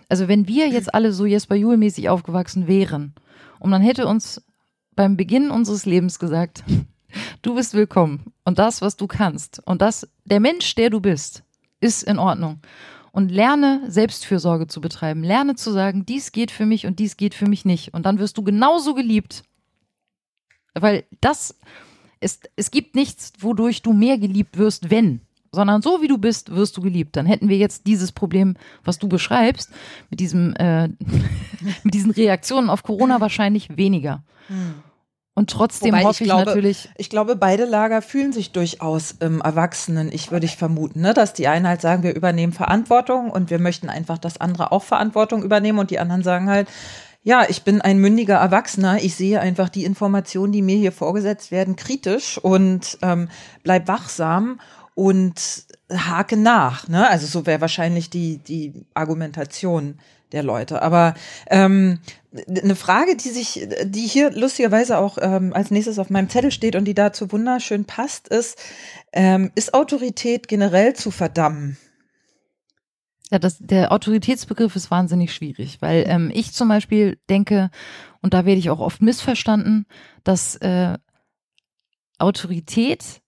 Also wenn wir jetzt alle so Jesper Juhl-mäßig aufgewachsen wären und man hätte uns beim Beginn unseres Lebens gesagt, du bist willkommen und das, was du kannst und das, der Mensch, der du bist, ist in Ordnung. Und lerne Selbstfürsorge zu betreiben. Lerne zu sagen, dies geht für mich und dies geht für mich nicht. Und dann wirst du genauso geliebt. Weil das ist, es gibt nichts, wodurch du mehr geliebt wirst, wenn sondern so wie du bist, wirst du geliebt. Dann hätten wir jetzt dieses Problem, was du beschreibst, mit diesem, äh, (laughs) mit diesen Reaktionen auf Corona wahrscheinlich weniger. Hm. Und trotzdem Wobei hoffe ich, glaube, natürlich. Ich glaube, beide Lager fühlen sich durchaus im Erwachsenen, ich würde ich vermuten, ne? dass die einen halt sagen, wir übernehmen Verantwortung und wir möchten einfach, dass andere auch Verantwortung übernehmen und die anderen sagen halt, ja, ich bin ein mündiger Erwachsener. Ich sehe einfach die Informationen, die mir hier vorgesetzt werden, kritisch und ähm, bleib wachsam und hake nach. Ne? Also so wäre wahrscheinlich die, die Argumentation der Leute. Aber ähm, eine Frage, die sich, die hier lustigerweise auch ähm, als nächstes auf meinem Zettel steht und die dazu wunderschön passt, ist, ähm, ist Autorität generell zu verdammen? Ja, das, der Autoritätsbegriff ist wahnsinnig schwierig, weil ähm, ich zum Beispiel denke, und da werde ich auch oft missverstanden, dass äh, Autorität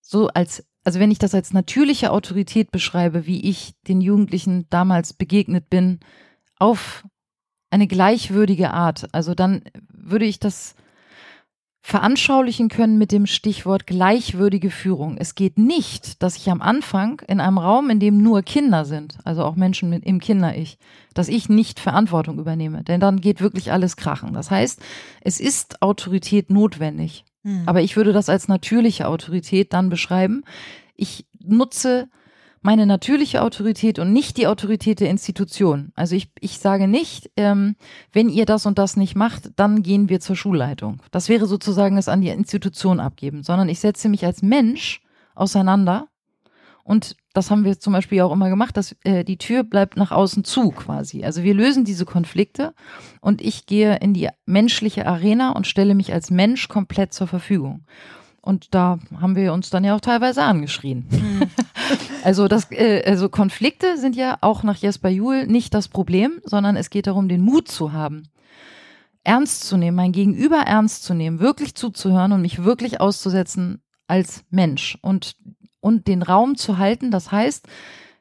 so als also wenn ich das als natürliche Autorität beschreibe, wie ich den Jugendlichen damals begegnet bin, auf eine gleichwürdige Art, also dann würde ich das veranschaulichen können mit dem Stichwort gleichwürdige Führung. Es geht nicht, dass ich am Anfang in einem Raum, in dem nur Kinder sind, also auch Menschen mit im Kinder-Ich, dass ich nicht Verantwortung übernehme, denn dann geht wirklich alles krachen. Das heißt, es ist Autorität notwendig. Hm. Aber ich würde das als natürliche Autorität dann beschreiben. Ich nutze meine natürliche Autorität und nicht die Autorität der Institution. Also ich, ich sage nicht, ähm, wenn ihr das und das nicht macht, dann gehen wir zur Schulleitung. Das wäre sozusagen es an die Institution abgeben, sondern ich setze mich als Mensch auseinander und das haben wir zum Beispiel auch immer gemacht, dass äh, die Tür bleibt nach außen zu quasi. Also wir lösen diese Konflikte und ich gehe in die menschliche Arena und stelle mich als Mensch komplett zur Verfügung. Und da haben wir uns dann ja auch teilweise angeschrien. Mhm. (laughs) also, das, äh, also Konflikte sind ja auch nach Jesper Juhl nicht das Problem, sondern es geht darum, den Mut zu haben, ernst zu nehmen, mein Gegenüber ernst zu nehmen, wirklich zuzuhören und mich wirklich auszusetzen als Mensch. Und und den Raum zu halten. Das heißt,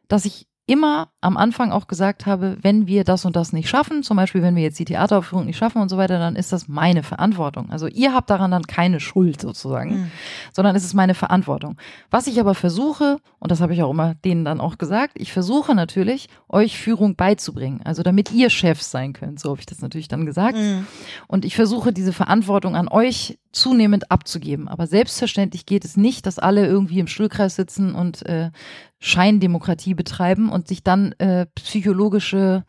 dass ich immer am Anfang auch gesagt habe, wenn wir das und das nicht schaffen, zum Beispiel wenn wir jetzt die Theateraufführung nicht schaffen und so weiter, dann ist das meine Verantwortung. Also ihr habt daran dann keine Schuld sozusagen, mhm. sondern es ist meine Verantwortung. Was ich aber versuche, und das habe ich auch immer denen dann auch gesagt, ich versuche natürlich, euch Führung beizubringen, also damit ihr Chefs sein könnt, so habe ich das natürlich dann gesagt. Mhm. Und ich versuche diese Verantwortung an euch zunehmend abzugeben. Aber selbstverständlich geht es nicht, dass alle irgendwie im Stuhlkreis sitzen und äh, Scheindemokratie betreiben und sich dann äh, psychologische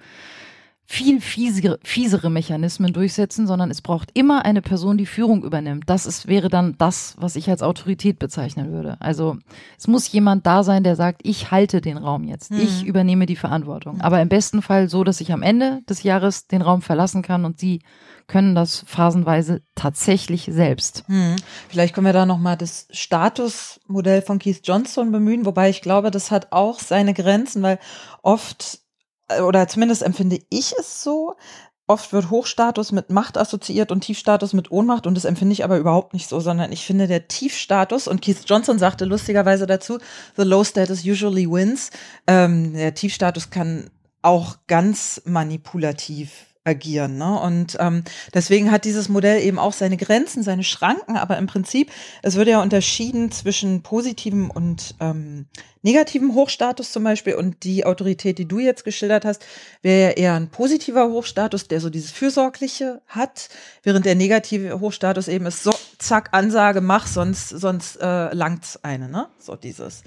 viel fiesere, fiesere Mechanismen durchsetzen, sondern es braucht immer eine Person, die Führung übernimmt. Das ist, wäre dann das, was ich als Autorität bezeichnen würde. Also es muss jemand da sein, der sagt, ich halte den Raum jetzt, mhm. ich übernehme die Verantwortung. Mhm. Aber im besten Fall so, dass ich am Ende des Jahres den Raum verlassen kann und sie können das phasenweise tatsächlich selbst. Hm. Vielleicht können wir da nochmal das Statusmodell von Keith Johnstone bemühen, wobei ich glaube, das hat auch seine Grenzen, weil oft, oder zumindest empfinde ich es so, Oft wird Hochstatus mit Macht assoziiert und Tiefstatus mit Ohnmacht und das empfinde ich aber überhaupt nicht so, sondern ich finde der Tiefstatus und Keith Johnson sagte lustigerweise dazu, the low status usually wins. Ähm, der Tiefstatus kann auch ganz manipulativ agieren. Ne? Und ähm, deswegen hat dieses Modell eben auch seine Grenzen, seine Schranken, aber im Prinzip, es wird ja unterschieden zwischen positivem und ähm, negativem Hochstatus zum Beispiel und die Autorität, die du jetzt geschildert hast, wäre ja eher ein positiver Hochstatus, der so dieses Fürsorgliche hat, während der negative Hochstatus eben ist so, zack, Ansage, mach, sonst, sonst äh, langt's eine, ne? So dieses.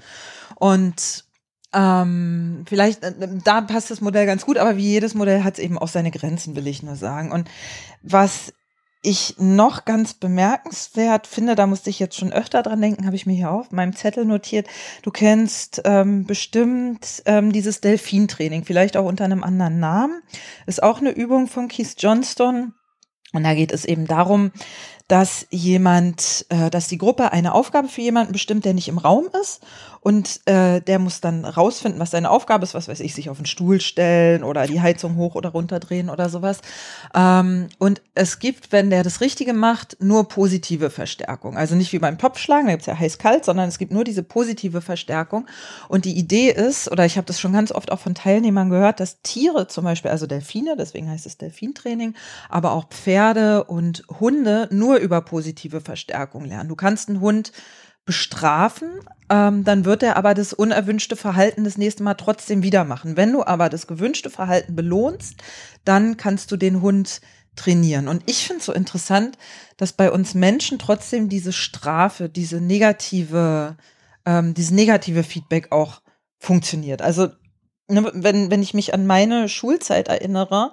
Und ähm, vielleicht, äh, da passt das Modell ganz gut, aber wie jedes Modell hat es eben auch seine Grenzen, will ich nur sagen. Und was ich noch ganz bemerkenswert finde, da musste ich jetzt schon öfter dran denken, habe ich mir hier auf meinem Zettel notiert. Du kennst ähm, bestimmt ähm, dieses Delfintraining, vielleicht auch unter einem anderen Namen. Ist auch eine Übung von Keith Johnston. Und da geht es eben darum, dass jemand, äh, dass die Gruppe eine Aufgabe für jemanden bestimmt, der nicht im Raum ist und äh, der muss dann rausfinden, was seine Aufgabe ist, was weiß ich, sich auf den Stuhl stellen oder die Heizung hoch oder runter drehen oder sowas. Ähm, und es gibt, wenn der das Richtige macht, nur positive Verstärkung. Also nicht wie beim Topfschlagen, da gibt's ja heiß-kalt, sondern es gibt nur diese positive Verstärkung. Und die Idee ist, oder ich habe das schon ganz oft auch von Teilnehmern gehört, dass Tiere zum Beispiel, also Delfine, deswegen heißt es Delfintraining, aber auch Pferde und Hunde nur über positive Verstärkung lernen. Du kannst einen Hund bestrafen, ähm, dann wird er aber das unerwünschte Verhalten das nächste Mal trotzdem wieder machen. Wenn du aber das gewünschte Verhalten belohnst, dann kannst du den Hund trainieren. Und ich finde es so interessant, dass bei uns Menschen trotzdem diese Strafe, diese negative, ähm, dieses negative Feedback auch funktioniert. Also ne, wenn, wenn ich mich an meine Schulzeit erinnere,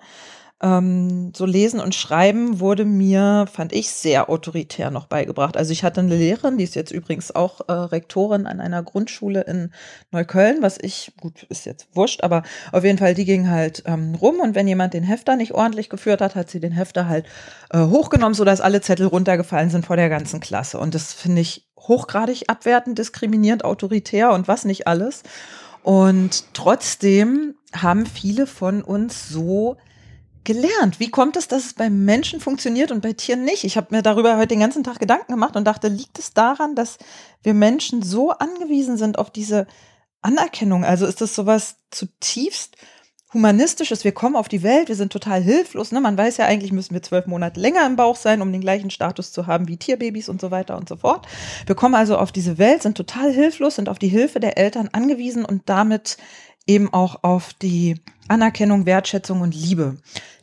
ähm, so Lesen und Schreiben wurde mir, fand ich, sehr autoritär noch beigebracht. Also ich hatte eine Lehrerin, die ist jetzt übrigens auch äh, Rektorin an einer Grundschule in Neukölln, was ich, gut, ist jetzt wurscht, aber auf jeden Fall, die ging halt ähm, rum und wenn jemand den Hefter nicht ordentlich geführt hat, hat sie den Hefter halt äh, hochgenommen, sodass alle Zettel runtergefallen sind vor der ganzen Klasse. Und das finde ich hochgradig abwertend, diskriminierend, autoritär und was nicht alles. Und trotzdem haben viele von uns so gelernt. Wie kommt es, dass es bei Menschen funktioniert und bei Tieren nicht? Ich habe mir darüber heute den ganzen Tag Gedanken gemacht und dachte, liegt es daran, dass wir Menschen so angewiesen sind auf diese Anerkennung? Also ist das sowas zutiefst humanistisches? Wir kommen auf die Welt, wir sind total hilflos. Ne? Man weiß ja eigentlich, müssen wir zwölf Monate länger im Bauch sein, um den gleichen Status zu haben wie Tierbabys und so weiter und so fort. Wir kommen also auf diese Welt, sind total hilflos, sind auf die Hilfe der Eltern angewiesen und damit eben auch auf die Anerkennung, Wertschätzung und Liebe.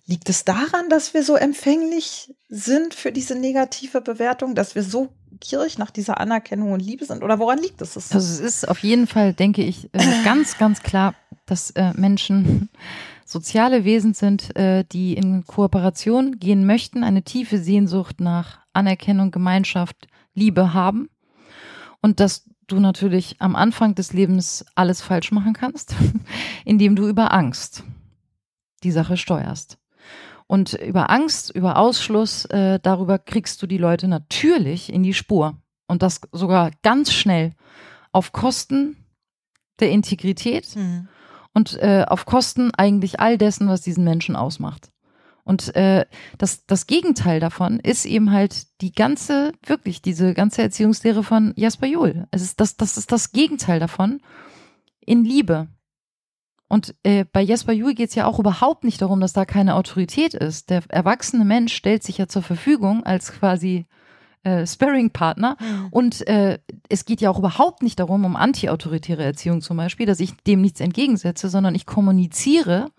Liegt es daran, dass wir so empfänglich sind für diese negative Bewertung, dass wir so gierig nach dieser Anerkennung und Liebe sind? Oder woran liegt es? Also es ist auf jeden Fall, denke ich, äh, (clears throat) ganz, ganz klar, dass äh, Menschen (laughs) soziale Wesen sind, äh, die in Kooperation gehen möchten, eine tiefe Sehnsucht nach Anerkennung, Gemeinschaft, Liebe haben. Und dass du natürlich am Anfang des Lebens alles falsch machen kannst, (laughs) indem du über Angst die Sache steuerst. Und über Angst, über Ausschluss, äh, darüber kriegst du die Leute natürlich in die Spur. Und das sogar ganz schnell auf Kosten der Integrität mhm. und äh, auf Kosten eigentlich all dessen, was diesen Menschen ausmacht. Und äh, das, das Gegenteil davon ist eben halt die ganze, wirklich diese ganze Erziehungslehre von Jasper Juhl. Es ist das, das ist das Gegenteil davon in Liebe. Und äh, bei Jesper Juhl geht es ja auch überhaupt nicht darum, dass da keine Autorität ist. Der erwachsene Mensch stellt sich ja zur Verfügung als quasi äh, Sparring-Partner. Mhm. Und äh, es geht ja auch überhaupt nicht darum, um anti-autoritäre Erziehung zum Beispiel, dass ich dem nichts entgegensetze, sondern ich kommuniziere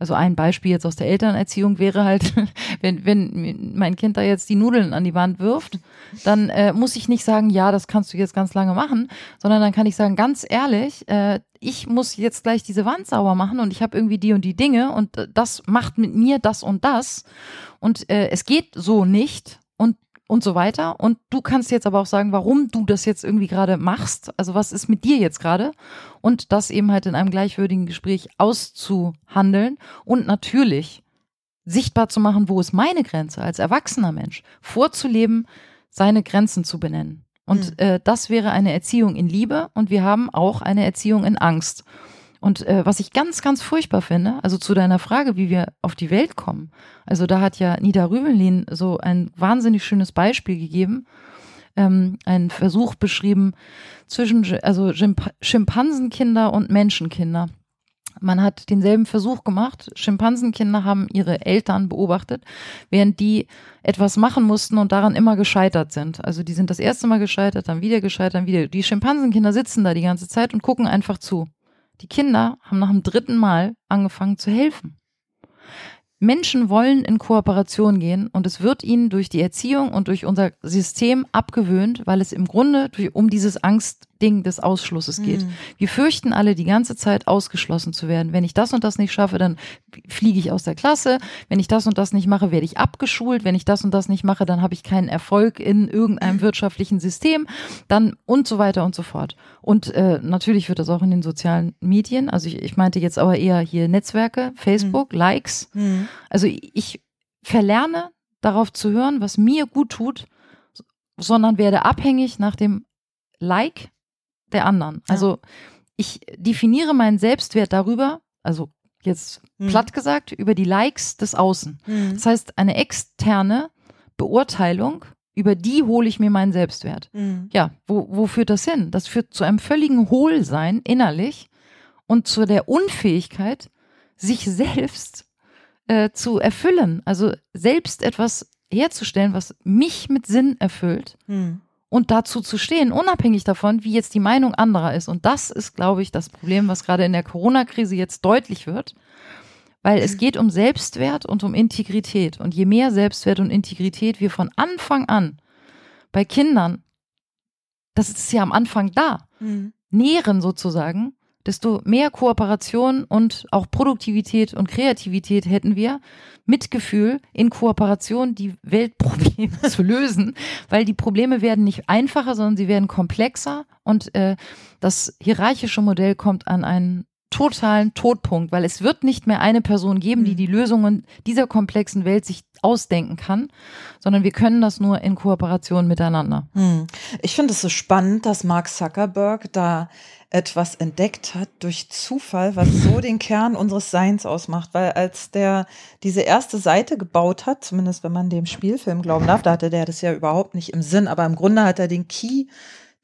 also ein Beispiel jetzt aus der Elternerziehung wäre halt, (laughs) wenn, wenn mein Kind da jetzt die Nudeln an die Wand wirft, dann äh, muss ich nicht sagen, ja, das kannst du jetzt ganz lange machen, sondern dann kann ich sagen, ganz ehrlich, äh, ich muss jetzt gleich diese Wand sauber machen und ich habe irgendwie die und die Dinge und äh, das macht mit mir das und das. Und äh, es geht so nicht und so weiter. Und du kannst jetzt aber auch sagen, warum du das jetzt irgendwie gerade machst. Also was ist mit dir jetzt gerade? Und das eben halt in einem gleichwürdigen Gespräch auszuhandeln und natürlich sichtbar zu machen, wo ist meine Grenze als erwachsener Mensch, vorzuleben, seine Grenzen zu benennen. Und mhm. äh, das wäre eine Erziehung in Liebe und wir haben auch eine Erziehung in Angst. Und äh, was ich ganz, ganz furchtbar finde, also zu deiner Frage, wie wir auf die Welt kommen. Also da hat ja Nida Rübelin so ein wahnsinnig schönes Beispiel gegeben, ähm, einen Versuch beschrieben zwischen also Schimpansenkinder und Menschenkinder. Man hat denselben Versuch gemacht. Schimpansenkinder haben ihre Eltern beobachtet, während die etwas machen mussten und daran immer gescheitert sind. Also die sind das erste Mal gescheitert, dann wieder gescheitert, dann wieder. Die Schimpansenkinder sitzen da die ganze Zeit und gucken einfach zu. Die Kinder haben nach dem dritten Mal angefangen zu helfen. Menschen wollen in Kooperation gehen und es wird ihnen durch die Erziehung und durch unser System abgewöhnt, weil es im Grunde durch, um dieses Angstding des Ausschlusses geht. Mhm. Wir fürchten alle die ganze Zeit ausgeschlossen zu werden. Wenn ich das und das nicht schaffe, dann fliege ich aus der Klasse. Wenn ich das und das nicht mache, werde ich abgeschult. Wenn ich das und das nicht mache, dann habe ich keinen Erfolg in irgendeinem mhm. wirtschaftlichen System. Dann und so weiter und so fort. Und äh, natürlich wird das auch in den sozialen Medien. Also ich, ich meinte jetzt aber eher hier Netzwerke, Facebook, mhm. Likes. Mhm. Also ich verlerne darauf zu hören, was mir gut tut, sondern werde abhängig nach dem Like der anderen. Ja. Also ich definiere meinen Selbstwert darüber, also jetzt hm. platt gesagt, über die Likes des Außen. Hm. Das heißt, eine externe Beurteilung, über die hole ich mir meinen Selbstwert. Hm. Ja, wo, wo führt das hin? Das führt zu einem völligen Hohlsein innerlich und zu der Unfähigkeit, sich selbst äh, zu erfüllen. Also selbst etwas herzustellen, was mich mit Sinn erfüllt hm. Und dazu zu stehen, unabhängig davon, wie jetzt die Meinung anderer ist. Und das ist, glaube ich, das Problem, was gerade in der Corona-Krise jetzt deutlich wird. Weil es geht um Selbstwert und um Integrität. Und je mehr Selbstwert und Integrität wir von Anfang an bei Kindern, das ist ja am Anfang da, mhm. nähren sozusagen, desto mehr Kooperation und auch Produktivität und Kreativität hätten wir, Mitgefühl in Kooperation die Weltprobleme (laughs) zu lösen, weil die Probleme werden nicht einfacher, sondern sie werden komplexer und äh, das hierarchische Modell kommt an einen totalen Todpunkt, weil es wird nicht mehr eine Person geben, die hm. die Lösungen dieser komplexen Welt sich ausdenken kann, sondern wir können das nur in Kooperation miteinander. Hm. Ich finde es so spannend, dass Mark Zuckerberg da etwas entdeckt hat durch Zufall, was so den Kern unseres Seins ausmacht. Weil als der diese erste Seite gebaut hat, zumindest wenn man dem Spielfilm glauben darf, da hatte der das ja überhaupt nicht im Sinn, aber im Grunde hat er den Key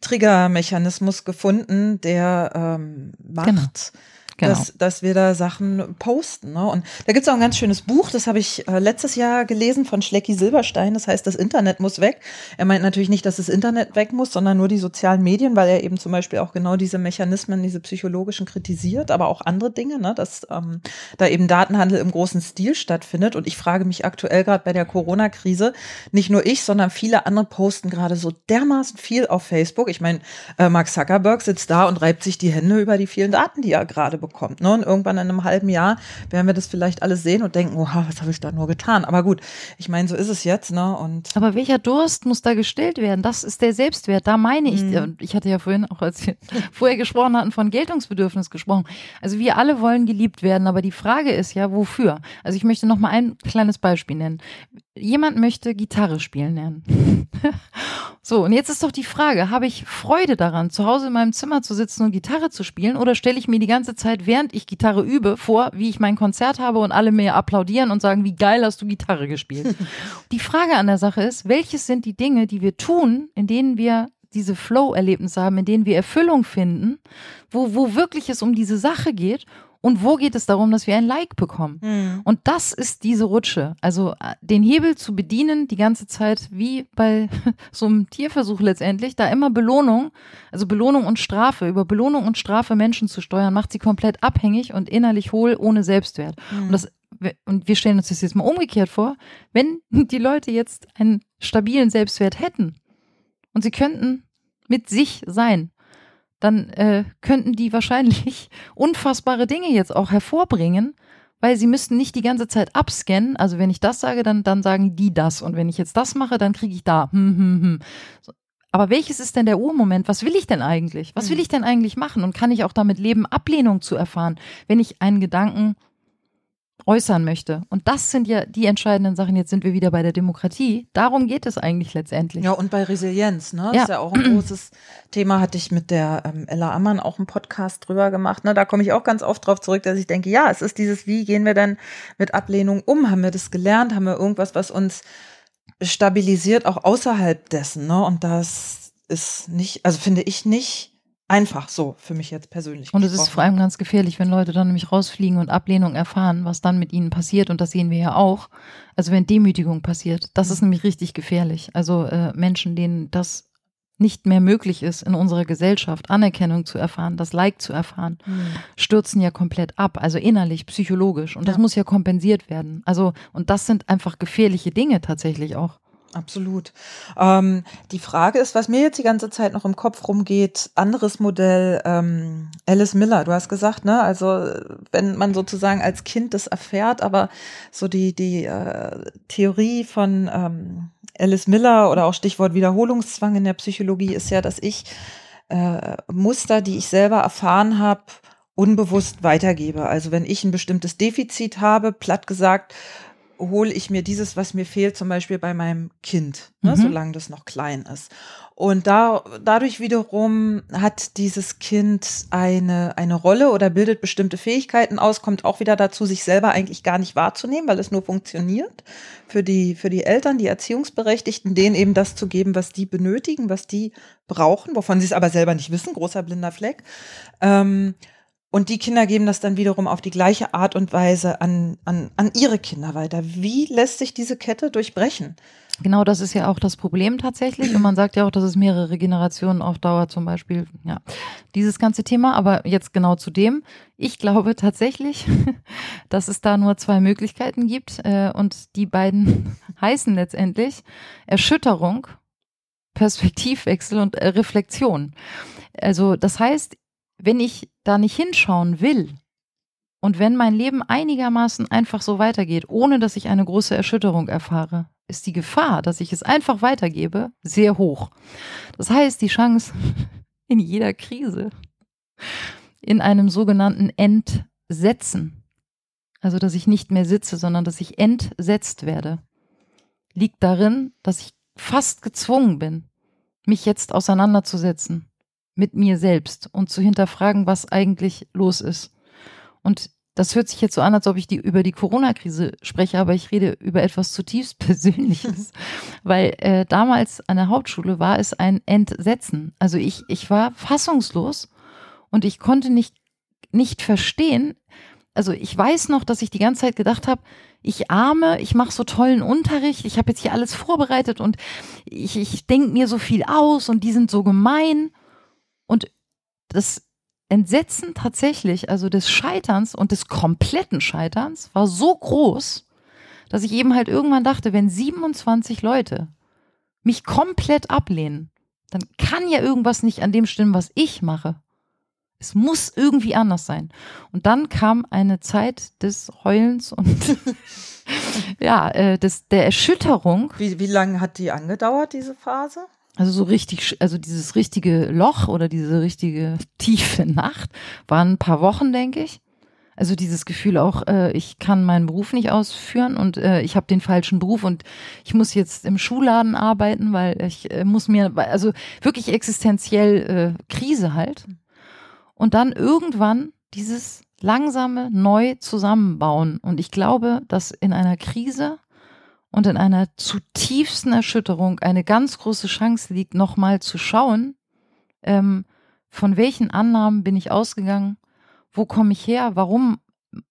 Trigger-Mechanismus gefunden, der ähm, macht, genau genau. dass, dass wir da Sachen posten. Ne? Und da gibt es auch ein ganz schönes Buch, das habe ich äh, letztes Jahr gelesen von Schlecki Silberstein, das heißt, das Internet muss weg. Er meint natürlich nicht, dass das Internet weg muss, sondern nur die sozialen Medien, weil er eben zum Beispiel auch genau diese Mechanismen, diese psychologischen kritisiert, aber auch andere Dinge, ne? dass ähm, da eben Datenhandel im großen Stil stattfindet. Und ich frage mich aktuell gerade bei der Corona-Krise, nicht nur ich, sondern viele andere posten gerade so dermaßen viel auf Facebook. Ich meine, äh, Mark Zuckerberg sitzt da und reibt sich die Hände über die vielen Daten, die er gerade bekommt. Ne? Und irgendwann in einem halben Jahr werden wir das vielleicht alles sehen und denken, oha, was habe ich da nur getan? Aber gut, ich meine, so ist es jetzt. Ne? Und Aber welcher Durst muss da gestillt werden? Das ist der Selbstwert. Da meine ich, mhm. ich hatte ja vorhin auch, als wir (laughs) vorher gesprochen hatten, von Geltungsbedürfnis gesprochen. Also wir alle wollen geliebt werden, aber die Frage ist ja, wofür? Also ich möchte noch mal ein kleines Beispiel nennen. Jemand möchte Gitarre spielen lernen. (laughs) so, und jetzt ist doch die Frage, habe ich Freude daran, zu Hause in meinem Zimmer zu sitzen und Gitarre zu spielen oder stelle ich mir die ganze Zeit, während ich Gitarre übe, vor, wie ich mein Konzert habe und alle mir applaudieren und sagen, wie geil hast du Gitarre gespielt? (laughs) die Frage an der Sache ist, welches sind die Dinge, die wir tun, in denen wir diese Flow-Erlebnisse haben, in denen wir Erfüllung finden, wo, wo wirklich es um diese Sache geht und wo geht es darum, dass wir ein Like bekommen? Mhm. Und das ist diese Rutsche. Also äh, den Hebel zu bedienen die ganze Zeit, wie bei (laughs) so einem Tierversuch letztendlich, da immer Belohnung, also Belohnung und Strafe, über Belohnung und Strafe Menschen zu steuern, macht sie komplett abhängig und innerlich hohl, ohne Selbstwert. Mhm. Und das und wir stellen uns das jetzt mal umgekehrt vor, wenn (laughs) die Leute jetzt einen stabilen Selbstwert hätten und sie könnten mit sich sein, dann äh, könnten die wahrscheinlich (laughs) unfassbare Dinge jetzt auch hervorbringen, weil sie müssten nicht die ganze Zeit abscannen. Also wenn ich das sage, dann, dann sagen die das. Und wenn ich jetzt das mache, dann kriege ich da. Hm, hm, hm. So. Aber welches ist denn der Urmoment? Was will ich denn eigentlich? Was will hm. ich denn eigentlich machen? Und kann ich auch damit leben, Ablehnung zu erfahren, wenn ich einen Gedanken äußern möchte. Und das sind ja die entscheidenden Sachen. Jetzt sind wir wieder bei der Demokratie. Darum geht es eigentlich letztendlich. Ja, und bei Resilienz, ne? Das ja. ist ja auch ein großes Thema. Hatte ich mit der ähm, Ella Ammann auch einen Podcast drüber gemacht. Ne? Da komme ich auch ganz oft drauf zurück, dass ich denke, ja, es ist dieses, wie gehen wir denn mit Ablehnung um? Haben wir das gelernt? Haben wir irgendwas, was uns stabilisiert, auch außerhalb dessen? Ne? Und das ist nicht, also finde ich nicht Einfach so, für mich jetzt persönlich. Und es ist vor allem ganz gefährlich, wenn Leute dann nämlich rausfliegen und Ablehnung erfahren, was dann mit ihnen passiert. Und das sehen wir ja auch. Also wenn Demütigung passiert, das ist mhm. nämlich richtig gefährlich. Also äh, Menschen, denen das nicht mehr möglich ist, in unserer Gesellschaft Anerkennung zu erfahren, das Like zu erfahren, mhm. stürzen ja komplett ab, also innerlich, psychologisch. Und das ja. muss ja kompensiert werden. Also, und das sind einfach gefährliche Dinge tatsächlich auch. Absolut. Ähm, die Frage ist, was mir jetzt die ganze Zeit noch im Kopf rumgeht, anderes Modell, ähm, Alice Miller, du hast gesagt, ne? Also wenn man sozusagen als Kind das erfährt, aber so die, die äh, Theorie von ähm, Alice Miller oder auch Stichwort Wiederholungszwang in der Psychologie ist ja, dass ich äh, Muster, die ich selber erfahren habe, unbewusst weitergebe. Also wenn ich ein bestimmtes Defizit habe, platt gesagt, hole ich mir dieses, was mir fehlt, zum Beispiel bei meinem Kind, ne, mhm. solange das noch klein ist. Und da, dadurch wiederum hat dieses Kind eine, eine Rolle oder bildet bestimmte Fähigkeiten aus, kommt auch wieder dazu, sich selber eigentlich gar nicht wahrzunehmen, weil es nur funktioniert für die, für die Eltern, die Erziehungsberechtigten, denen eben das zu geben, was die benötigen, was die brauchen, wovon sie es aber selber nicht wissen, großer blinder Fleck. Ähm, und die Kinder geben das dann wiederum auf die gleiche Art und Weise an, an, an ihre Kinder weiter. Wie lässt sich diese Kette durchbrechen? Genau, das ist ja auch das Problem tatsächlich. Und man sagt ja auch, dass es mehrere Generationen auf Dauer zum Beispiel, ja, dieses ganze Thema. Aber jetzt genau zu dem. Ich glaube tatsächlich, (laughs) dass es da nur zwei Möglichkeiten gibt. Äh, und die beiden (laughs) heißen letztendlich Erschütterung, Perspektivwechsel und äh, Reflexion. Also das heißt, wenn ich da nicht hinschauen will und wenn mein Leben einigermaßen einfach so weitergeht, ohne dass ich eine große Erschütterung erfahre, ist die Gefahr, dass ich es einfach weitergebe, sehr hoch. Das heißt, die Chance (laughs) in jeder Krise, in einem sogenannten Entsetzen, also dass ich nicht mehr sitze, sondern dass ich entsetzt werde, liegt darin, dass ich fast gezwungen bin, mich jetzt auseinanderzusetzen mit mir selbst und zu hinterfragen, was eigentlich los ist. Und das hört sich jetzt so an, als ob ich die, über die Corona-Krise spreche, aber ich rede über etwas zutiefst (laughs) Persönliches. Weil äh, damals an der Hauptschule war es ein Entsetzen. Also ich, ich war fassungslos und ich konnte nicht, nicht verstehen. Also ich weiß noch, dass ich die ganze Zeit gedacht habe, ich arme, ich mache so tollen Unterricht, ich habe jetzt hier alles vorbereitet und ich, ich denke mir so viel aus und die sind so gemein. Und das Entsetzen tatsächlich, also des Scheiterns und des kompletten Scheiterns, war so groß, dass ich eben halt irgendwann dachte, wenn 27 Leute mich komplett ablehnen, dann kann ja irgendwas nicht an dem stimmen, was ich mache. Es muss irgendwie anders sein. Und dann kam eine Zeit des Heulens und (laughs) ja, äh, des, der Erschütterung. Wie, wie lange hat die angedauert, diese Phase? Also so richtig, also dieses richtige Loch oder diese richtige tiefe Nacht waren ein paar Wochen, denke ich. Also dieses Gefühl auch, äh, ich kann meinen Beruf nicht ausführen und äh, ich habe den falschen Beruf und ich muss jetzt im Schuhladen arbeiten, weil ich äh, muss mir, also wirklich existenziell äh, Krise halt. Und dann irgendwann dieses langsame neu zusammenbauen. Und ich glaube, dass in einer Krise und in einer zutiefsten Erschütterung eine ganz große Chance liegt, nochmal zu schauen, ähm, von welchen Annahmen bin ich ausgegangen, wo komme ich her, warum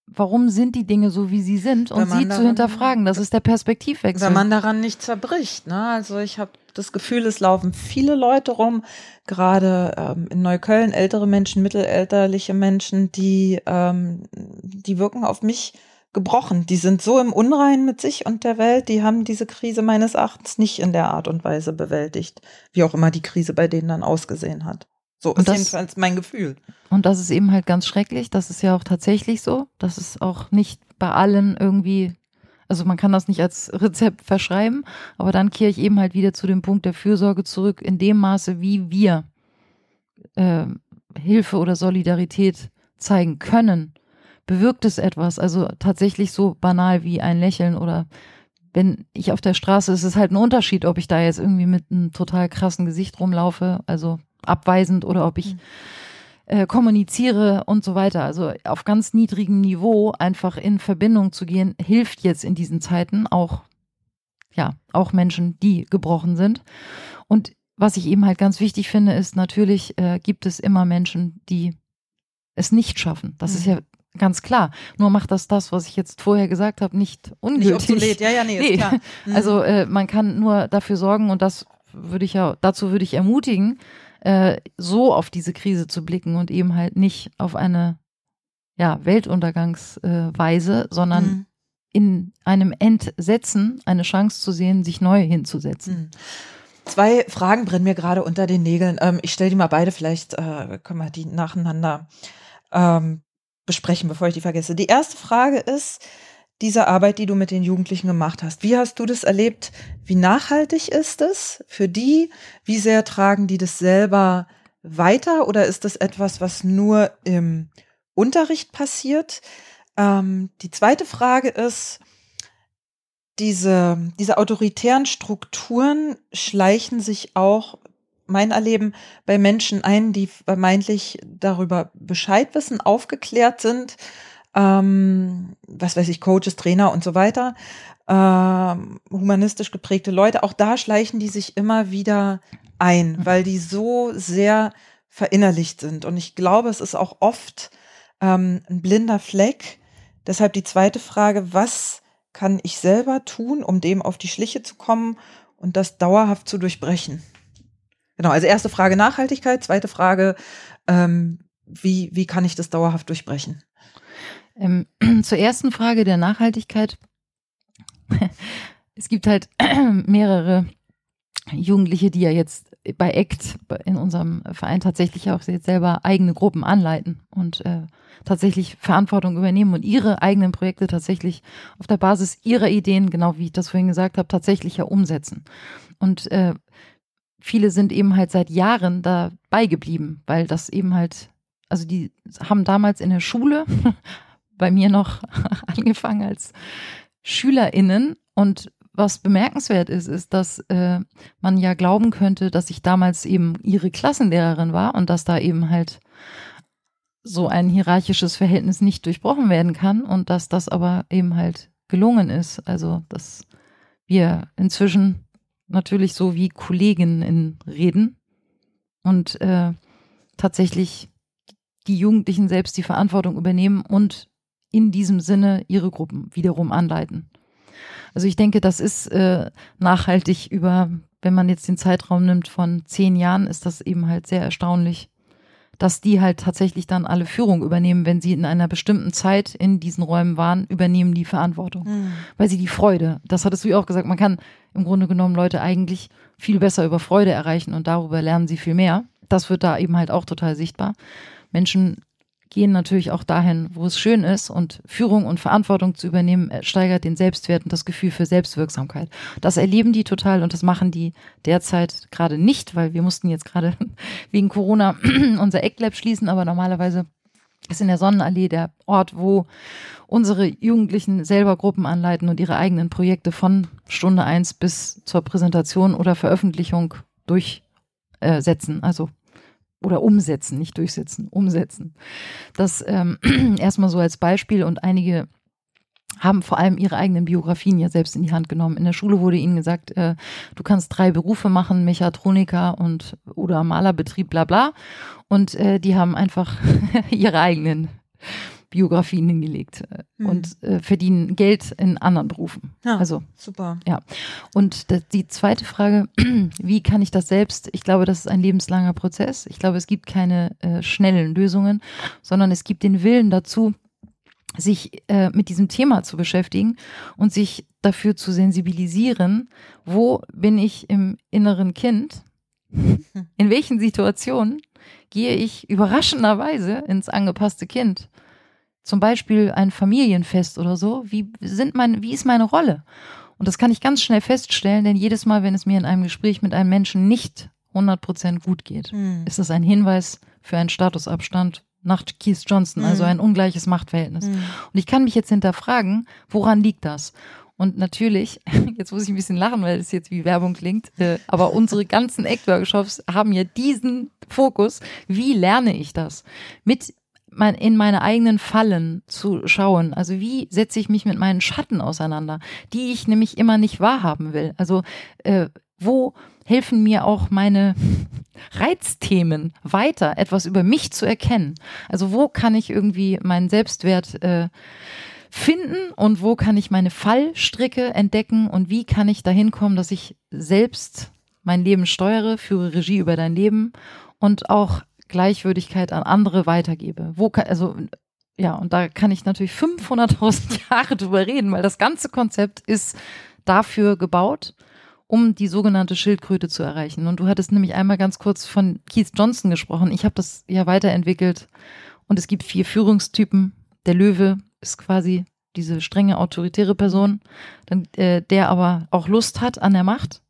warum sind die Dinge so, wie sie sind und sie daran, zu hinterfragen. Das ist der Perspektivwechsel. Wenn man daran nicht zerbricht. Ne? Also ich habe das Gefühl, es laufen viele Leute rum, gerade ähm, in Neukölln, ältere Menschen, mittelalterliche Menschen, die, ähm, die wirken auf mich gebrochen. Die sind so im Unrein mit sich und der Welt, die haben diese Krise meines Erachtens nicht in der Art und Weise bewältigt, wie auch immer die Krise bei denen dann ausgesehen hat. So ist das, jedenfalls mein Gefühl. Und das ist eben halt ganz schrecklich. Das ist ja auch tatsächlich so. Das ist auch nicht bei allen irgendwie, also man kann das nicht als Rezept verschreiben, aber dann kehre ich eben halt wieder zu dem Punkt der Fürsorge zurück, in dem Maße, wie wir äh, Hilfe oder Solidarität zeigen können, bewirkt es etwas. Also tatsächlich so banal wie ein Lächeln oder wenn ich auf der Straße, ist es halt ein Unterschied, ob ich da jetzt irgendwie mit einem total krassen Gesicht rumlaufe. Also abweisend oder ob ich mhm. äh, kommuniziere und so weiter. Also auf ganz niedrigem Niveau einfach in Verbindung zu gehen, hilft jetzt in diesen Zeiten auch, ja, auch Menschen, die gebrochen sind. Und was ich eben halt ganz wichtig finde, ist natürlich äh, gibt es immer Menschen, die es nicht schaffen. Das mhm. ist ja ganz klar. Nur macht das das, was ich jetzt vorher gesagt habe, nicht ungültig. Nicht obsolet. Ja, ja, nee, nee. (laughs) Mhm. Also äh, man kann nur dafür sorgen und das würde ich ja, dazu würde ich ermutigen, äh, so auf diese Krise zu blicken und eben halt nicht auf eine ja, Weltuntergangsweise, äh, sondern mhm. in einem Entsetzen eine Chance zu sehen, sich neu hinzusetzen. Mhm. Zwei Fragen brennen mir gerade unter den Nägeln. Ähm, ich stelle die mal beide, vielleicht äh, können wir die nacheinander ähm, besprechen, bevor ich die vergesse. Die erste Frage ist, diese Arbeit, die du mit den Jugendlichen gemacht hast. Wie hast du das erlebt? Wie nachhaltig ist es für die? Wie sehr tragen die das selber weiter oder ist das etwas, was nur im Unterricht passiert? Ähm, die zweite Frage ist, diese, diese autoritären Strukturen schleichen sich auch mein Erleben bei Menschen ein, die vermeintlich darüber Bescheid wissen, aufgeklärt sind ähm, was weiß ich, Coaches, Trainer und so weiter, ähm, humanistisch geprägte Leute, auch da schleichen die sich immer wieder ein, weil die so sehr verinnerlicht sind. Und ich glaube, es ist auch oft ähm, ein blinder Fleck. Deshalb die zweite Frage, was kann ich selber tun, um dem auf die Schliche zu kommen und das dauerhaft zu durchbrechen? Genau, also erste Frage Nachhaltigkeit, zweite Frage, ähm, wie, wie kann ich das dauerhaft durchbrechen? Ähm, (clears throat) zur ersten Frage der Nachhaltigkeit. es gibt halt (clears throat) mehrere Jugendliche, die ja jetzt bei ACT in unserem Verein tatsächlich auch selber eigene Gruppen anleiten und äh, tatsächlich Verantwortung übernehmen und ihre eigenen Projekte tatsächlich auf der Basis ihrer Ideen, genau wie ich das vorhin gesagt habe, tatsächlich ja umsetzen. Und äh, viele sind eben halt seit Jahren dabei geblieben, weil das eben halt, also die haben damals in der Schule (laughs) bei mir noch (laughs) angefangen als SchülerInnen und was bemerkenswert ist, ist, dass äh, man ja glauben könnte, dass ich damals eben ihre Klassenlehrerin war und dass da eben halt so ein hierarchisches Verhältnis nicht durchbrochen werden kann und dass das aber eben halt gelungen ist. Also, dass wir inzwischen natürlich so wie Kolleginnen reden und äh, tatsächlich die Jugendlichen selbst die Verantwortung übernehmen und in diesem Sinne ihre Gruppen wiederum anleiten. Also ich denke, das ist äh, nachhaltig über, wenn man jetzt den Zeitraum nimmt von zehn Jahren, ist das eben halt sehr erstaunlich, dass die halt tatsächlich dann alle Führung übernehmen, wenn sie in einer bestimmten Zeit in diesen Räumen waren, übernehmen die Verantwortung. Mhm. Weil sie die Freude, das hattest du ja auch gesagt, man kann im Grunde genommen Leute eigentlich viel besser über Freude erreichen und darüber lernen sie viel mehr. Das wird da eben halt auch total sichtbar. Menschen gehen natürlich auch dahin, wo es schön ist und Führung und Verantwortung zu übernehmen, äh, steigert den Selbstwert und das Gefühl für Selbstwirksamkeit. Das erleben die total und das machen die derzeit gerade nicht, weil wir mussten jetzt gerade (laughs) wegen Corona (clears throat) unser Ecklab schließen, aber normalerweise ist in der Sonnenallee der Ort, wo unsere Jugendlichen selber Gruppen anleiten und ihre eigenen Projekte von Stunde eins bis zur Präsentation oder Veröffentlichung durchsetzen. Also oder umsetzen, nicht durchsetzen, umsetzen. Das ähm, (clears throat) erstmal so als Beispiel und einige haben vor allem ihre eigenen Biografien ja selbst in die Hand genommen. In der Schule wurde ihnen gesagt, äh, du kannst drei Berufe machen, Mechatroniker und oder Malerbetrieb, bla bla. Und äh, die haben einfach (laughs) ihre eigenen Biografien hingelegt mhm. und äh, verdienen Geld in anderen Berufen. Ja, also super. Ja. Und das, die zweite Frage, (clears throat) wie kann ich das selbst? Ich glaube, das ist ein lebenslanger Prozess. Ich glaube, es gibt keine äh, schnellen Lösungen, sondern es gibt den Willen dazu, sich äh, mit diesem Thema zu beschäftigen und sich dafür zu sensibilisieren, wo bin ich im inneren Kind, (laughs) in welchen Situationen gehe ich überraschenderweise ins angepasste Kind. Zum Beispiel ein Familienfest oder so. Wie sind mein, wie ist meine Rolle? Und das kann ich ganz schnell feststellen, denn jedes Mal, wenn es mir in einem Gespräch mit einem Menschen nicht 100% gut geht, mhm. ist das ein Hinweis für einen Statusabstand nach Keith Johnson, also mhm. ein ungleiches Machtverhältnis. Mhm. Und ich kann mich jetzt hinterfragen, woran liegt das? Und natürlich, (laughs) jetzt muss ich ein bisschen lachen, weil es jetzt wie Werbung klingt, äh, aber unsere ganzen Act-Workshops haben ja diesen Fokus. Wie lerne ich das? Mit mein, in meine eigenen Fallen zu schauen. Also wie setze ich mich mit meinen Schatten auseinander, die ich nämlich immer nicht wahrhaben will. Also äh, wo helfen mir auch meine (laughs) Reizthemen weiter, etwas über mich zu erkennen. Also wo kann ich irgendwie meinen Selbstwert äh, finden und wo kann ich meine Fallstricke entdecken und wie kann ich dahin kommen, dass ich selbst mein Leben steuere, führe Regie über dein Leben und auch Gleichwürdigkeit an andere weitergebe. Wo kann, also ja, und da kann ich natürlich 500.000 (laughs) Jahre drüber reden, weil das ganze Konzept ist dafür gebaut um die sogenannte Schildkröte zu erreichen. Und du hattest nämlich einmal ganz kurz von Keith Johnson gesprochen. Ich habe das ja weiterentwickelt und es gibt vier Führungstypen. Der Löwe ist quasi diese strenge autoritäre Person, äh, der aber auch Lust hat an der Macht.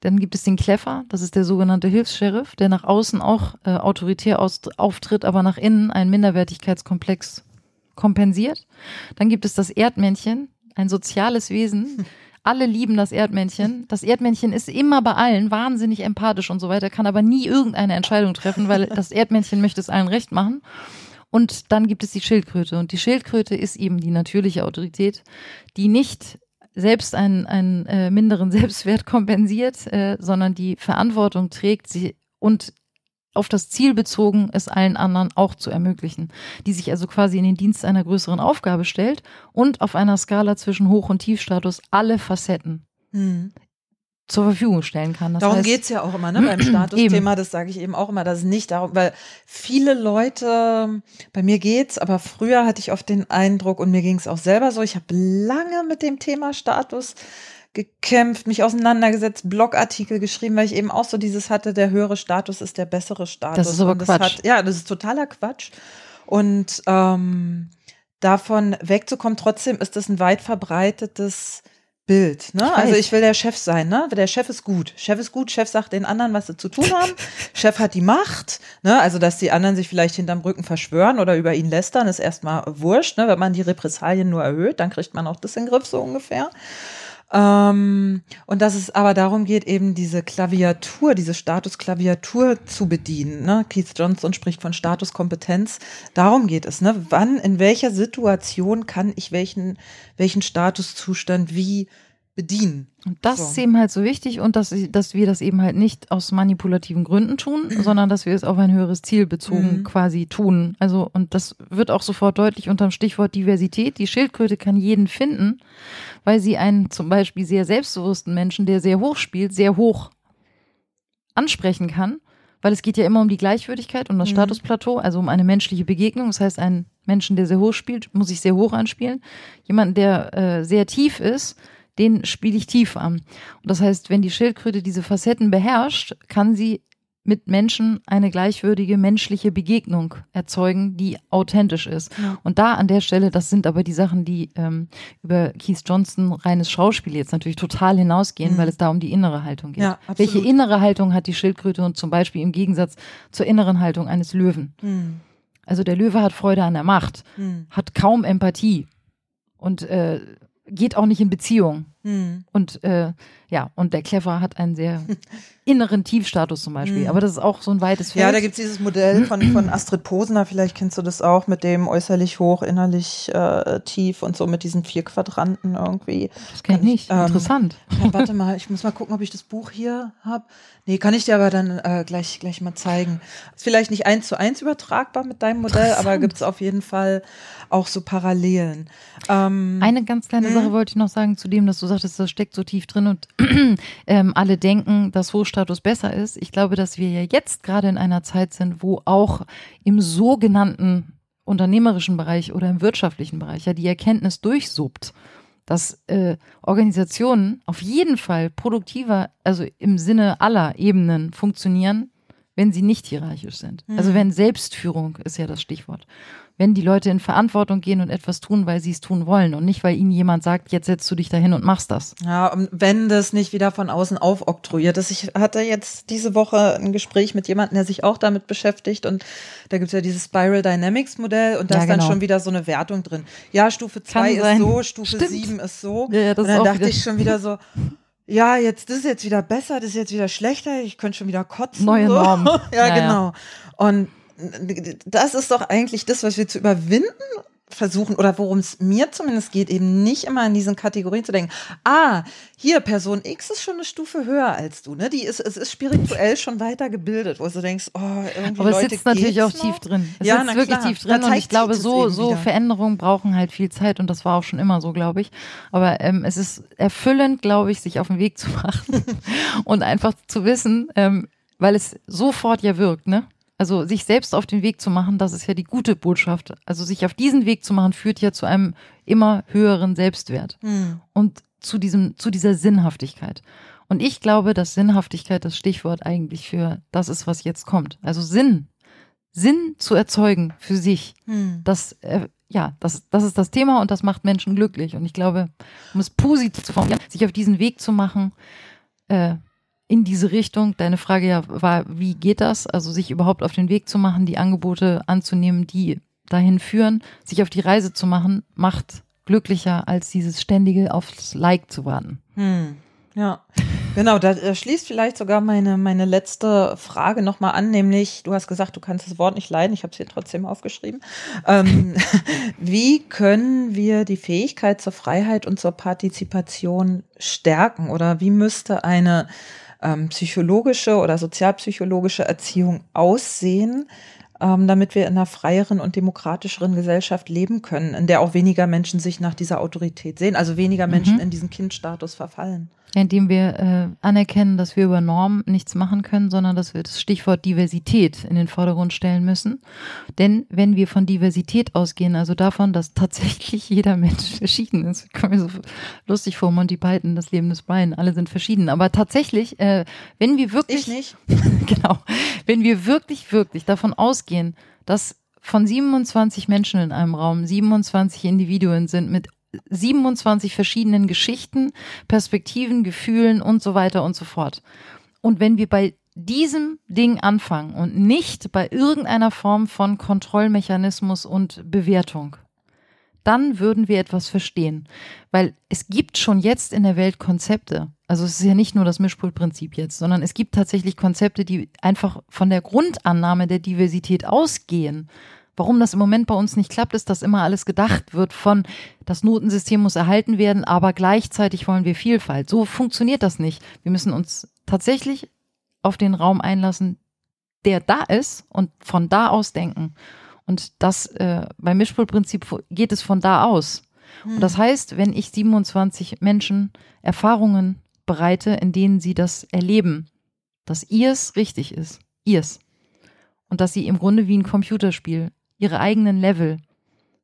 Dann gibt es den Kleffer, das ist der sogenannte Hilfs-Sheriff, der nach außen auch äh, autoritär auftritt, aber nach innen einen Minderwertigkeitskomplex kompensiert. Dann gibt es das Erdmännchen, ein soziales Wesen, (laughs) alle lieben das Erdmännchen. Das Erdmännchen ist immer bei allen wahnsinnig empathisch und so weiter, kann aber nie irgendeine Entscheidung treffen, weil (laughs) das Erdmännchen möchte es allen recht machen. Und dann gibt es die Schildkröte. Und die Schildkröte ist eben die natürliche Autorität, die nicht selbst einen, einen äh, minderen (laughs) Selbstwert kompensiert, äh, sondern die Verantwortung trägt sie und auf das Ziel bezogen, es allen anderen auch zu ermöglichen, die sich also quasi in den Dienst einer größeren Aufgabe stellt und auf einer Skala zwischen Hoch- und Tiefstatus alle Facetten mhm. Zur Verfügung stellen kann. Das darum geht es ja auch immer, ne? Beim (clears throat) Statusthema, das sage ich eben auch immer, dass es nicht darum, weil viele Leute, bei mir geht's, aber früher hatte ich oft den Eindruck und mir ging es auch selber so, ich habe lange mit dem Thema Status gekämpft, mich auseinandergesetzt, Blogartikel geschrieben, weil ich eben auch so dieses hatte, der höhere Status ist der bessere Status. Das ist aber das Quatsch. Hat, ja, das ist totaler Quatsch. Und ähm, davon wegzukommen, trotzdem ist das ein weit verbreitetes Bild. Ne? Also ich will der Chef sein, ne? Der Chef ist gut. Chef ist gut, Chef sagt den anderen, was sie zu tun haben. (laughs) Chef hat die Macht, ne? Also dass die anderen sich vielleicht hinterm Rücken verschwören oder über ihn lästern, ist erstmal wurscht, ne? Wenn man die Repressalien nur erhöht, dann kriegt man auch das in den Griff, so ungefähr. Ähm, und dass es aber darum geht, eben diese Klaviatur, diese Statusklaviatur zu bedienen. Ne? Keith Johnson spricht von Statuskompetenz. Darum geht es. Ne? Wann, in welcher Situation kann ich welchen, welchen Statuszustand wie bedienen. Und das so. ist eben halt so wichtig und dass, dass wir das eben halt nicht aus manipulativen Gründen tun, (clears throat) sondern dass wir es auf ein höheres Ziel bezogen mhm. quasi tun. Also, und das wird auch sofort deutlich unterm Stichwort Diversität. Die Schildkröte kann jeden finden, weil sie einen zum Beispiel sehr selbstbewussten Menschen, der sehr hoch spielt, sehr hoch ansprechen kann. Weil es geht ja immer um die Gleichwürdigkeit, um das mhm. Statusplateau, also um eine menschliche Begegnung. Das heißt, einen Menschen, der sehr hoch spielt, muss ich sehr hoch anspielen. Jemanden, der äh, sehr tief ist, den spiele ich tief an. Und das heißt, wenn die Schildkröte diese Facetten beherrscht, kann sie mit Menschen eine gleichwürdige menschliche Begegnung erzeugen, die authentisch ist. Ja. Und da an der Stelle, das sind aber die Sachen, die ähm, über Keith Johnson reines Schauspiel jetzt natürlich total hinausgehen, mhm. weil es da um die innere Haltung geht. Ja, Welche innere Haltung hat die Schildkröte und zum Beispiel im Gegensatz zur inneren Haltung eines Löwen? Mhm. Also der Löwe hat Freude an der Macht, mhm. hat kaum Empathie und äh, geht auch nicht in Beziehung. Mhm. Und äh, ja, und der Clever hat einen sehr (laughs) inneren Tiefstatus zum Beispiel. Mhm. Aber das ist auch so ein weites Feld. Ja, da gibt es dieses Modell von, von Astrid Posner, vielleicht kennst du das auch, mit dem äußerlich hoch, innerlich äh, tief und so mit diesen vier Quadranten irgendwie. Das kenne ich nicht. Ähm, Interessant. Ja, warte mal, ich muss mal gucken, ob ich das Buch hier habe. Nee, kann ich dir aber dann äh, gleich, gleich mal zeigen. Ist vielleicht nicht eins zu eins übertragbar mit deinem Modell, aber gibt es auf jeden Fall auch so Parallelen. Ähm, Eine ganz kleine mh. Sache wollte ich noch sagen zu dem, dass du sagtest, das steckt so tief drin und (clears throat) ähm, alle denken, dass Hochstatus besser ist. Ich glaube, dass wir ja jetzt gerade in einer Zeit sind, wo auch im sogenannten unternehmerischen Bereich oder im wirtschaftlichen Bereich ja die Erkenntnis durchsuppt, dass äh, Organisationen auf jeden Fall produktiver, also im Sinne aller Ebenen funktionieren, wenn sie nicht hierarchisch sind. Mhm. Also wenn Selbstführung ist ja das Stichwort wenn die Leute in Verantwortung gehen und etwas tun, weil sie es tun wollen und nicht, weil ihnen jemand sagt, jetzt setzt du dich dahin und machst das. Ja, und wenn das nicht wieder von außen aufoktroyiert ist. Ich hatte jetzt diese Woche ein Gespräch mit jemandem, der sich auch damit beschäftigt und da gibt es ja dieses Spiral Dynamics Modell und da ja, ist dann genau. schon wieder so eine Wertung drin. Ja, Stufe 2 ist so, Stufe 7 ist so. Ja, ja, und dann dachte ich schon wieder so, ja, jetzt das ist jetzt wieder besser, das ist jetzt wieder schlechter, ich könnte schon wieder kotzen. Neue so. Normen. (laughs) ja, ja, genau. Und das ist doch eigentlich das, was wir zu überwinden versuchen oder worum es mir zumindest geht, eben nicht immer in diesen Kategorien zu denken, ah, hier, Person X ist schon eine Stufe höher als du, ne? Die ist, es ist spirituell schon weiter gebildet, wo du denkst, oh, irgendwie. Aber es sitzt natürlich auch noch? tief drin. Es ja, sitzt wirklich klar. tief drin und ich glaube, so, so Veränderungen brauchen halt viel Zeit und das war auch schon immer so, glaube ich. Aber ähm, es ist erfüllend, glaube ich, sich auf den Weg zu (laughs) machen und einfach zu wissen, ähm, weil es sofort ja wirkt, ne? Also sich selbst auf den Weg zu machen, das ist ja die gute Botschaft. Also sich auf diesen Weg zu machen, führt ja zu einem immer höheren Selbstwert hm. und zu diesem, zu dieser Sinnhaftigkeit. Und ich glaube, dass Sinnhaftigkeit das Stichwort eigentlich für das ist, was jetzt kommt. Also Sinn, Sinn zu erzeugen für sich. Hm. Das, äh, ja, das, das ist das Thema und das macht Menschen glücklich. Und ich glaube, um es positiv zu formulieren, sich auf diesen Weg zu machen, äh, in diese Richtung. Deine Frage ja war, wie geht das? Also sich überhaupt auf den Weg zu machen, die Angebote anzunehmen, die dahin führen, sich auf die Reise zu machen, macht glücklicher, als dieses ständige aufs Like zu warten. Hm. Ja, genau, da schließt vielleicht sogar meine, meine letzte Frage nochmal an, nämlich, du hast gesagt, du kannst das Wort nicht leiden, ich habe es hier trotzdem aufgeschrieben. Ähm, (laughs) wie können wir die Fähigkeit zur Freiheit und zur Partizipation stärken oder wie müsste eine ähm, psychologische oder sozialpsychologische Erziehung aussehen, ähm, damit wir in einer freieren und demokratischeren Gesellschaft leben können, in der auch weniger Menschen sich nach dieser Autorität sehen, also weniger Menschen mhm. in diesen Kindstatus verfallen indem wir äh, anerkennen, dass wir über Normen nichts machen können, sondern dass wir das Stichwort Diversität in den Vordergrund stellen müssen. Denn wenn wir von Diversität ausgehen, also davon, dass tatsächlich (laughs) jeder Mensch verschieden ist, kommt mir so lustig vor, Monty Python, das Leben des Brian, alle sind verschieden. Aber tatsächlich, äh, wenn wir wirklich, ich nicht, (laughs) genau, wenn wir wirklich, wirklich davon ausgehen, dass von 27 Menschen in einem Raum 27 Individuen sind mit 27 verschiedenen Geschichten, Perspektiven, Gefühlen und so weiter und so fort. Und wenn wir bei diesem Ding anfangen und nicht bei irgendeiner Form von Kontrollmechanismus und Bewertung, dann würden wir etwas verstehen. Weil es gibt schon jetzt in der Welt Konzepte. Also es ist ja nicht nur das Mischpultprinzip jetzt, sondern es gibt tatsächlich Konzepte, die einfach von der Grundannahme der Diversität ausgehen Warum das im Moment bei uns nicht klappt, ist, dass immer alles gedacht wird von, das Notensystem muss erhalten werden, aber gleichzeitig wollen wir Vielfalt. So funktioniert das nicht. Wir müssen uns tatsächlich auf den Raum einlassen, der da ist und von da aus denken. Und das äh, beim Mischpultprinzip geht es von da aus. Hm. Und das heißt, wenn ich 27 Menschen Erfahrungen bereite, in denen sie das erleben, dass ihrs richtig ist, ihrs. Und dass sie im Grunde wie ein Computerspiel ihre eigenen Level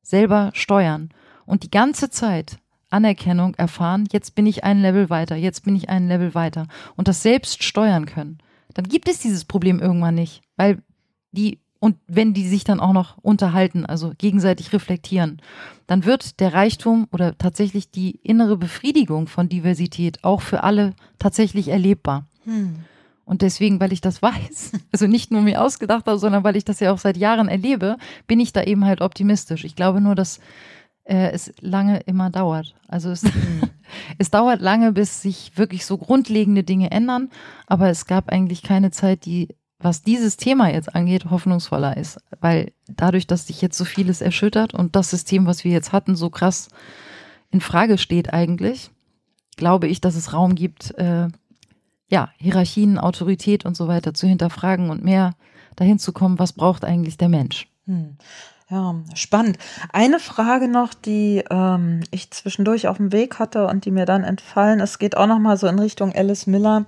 selber steuern und die ganze Zeit Anerkennung erfahren, jetzt bin ich ein Level weiter, jetzt bin ich ein Level weiter und das selbst steuern können, dann gibt es dieses Problem irgendwann nicht, weil die und wenn die sich dann auch noch unterhalten, also gegenseitig reflektieren, dann wird der Reichtum oder tatsächlich die innere Befriedigung von Diversität auch für alle tatsächlich erlebbar. Hm. Und deswegen, weil ich das weiß, (laughs) also nicht nur mir ausgedacht habe, sondern weil ich das ja auch seit Jahren erlebe, bin ich da eben halt optimistisch. Ich glaube nur, dass äh, es lange immer dauert. Also es, (laughs) es dauert lange, bis sich wirklich so grundlegende Dinge ändern, aber es gab eigentlich keine Zeit, die, was dieses Thema jetzt angeht, hoffnungsvoller ist. Weil dadurch, dass sich jetzt so vieles erschüttert und das System, was wir jetzt hatten, so krass in Frage steht eigentlich, glaube ich, dass es Raum gibt, äh, ja, Hierarchien, Autorität und so weiter zu hinterfragen und mehr dahin zu kommen, was braucht eigentlich der Mensch. Hm. Ja, spannend. Eine Frage noch, die ähm, ich zwischendurch auf dem Weg hatte und die mir dann entfallen. Es geht auch noch mal so in Richtung Alice Miller.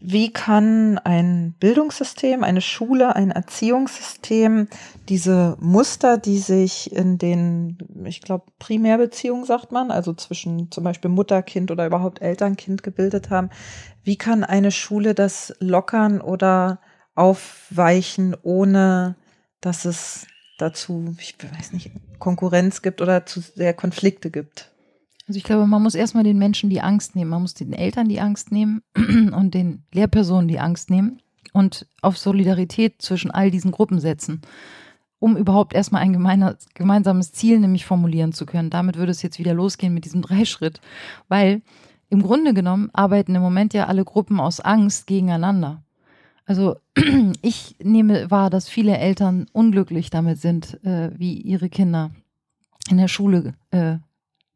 Wie kann ein Bildungssystem, eine Schule, ein Erziehungssystem diese Muster, die sich in den, ich glaube, Primärbeziehungen sagt man, also zwischen zum Beispiel Mutter, Kind oder überhaupt Eltern, Kind gebildet haben, wie kann eine Schule das lockern oder aufweichen, ohne dass es dazu, ich weiß nicht, Konkurrenz gibt oder zu sehr Konflikte gibt. Also ich glaube, man muss erstmal den Menschen die Angst nehmen. Man muss den Eltern die Angst nehmen (clears throat) und den Lehrpersonen die Angst nehmen und auf Solidarität zwischen all diesen Gruppen setzen, um überhaupt erstmal ein gemeinsames Ziel nämlich formulieren zu können. Damit würde es jetzt wieder losgehen mit diesem (laughs) Dreischritt, weil im Grunde genommen arbeiten im Moment ja alle Gruppen aus Angst gegeneinander. Also (clears throat) ich nehme wahr, dass viele Eltern unglücklich damit sind, äh, wie ihre Kinder in der Schule äh,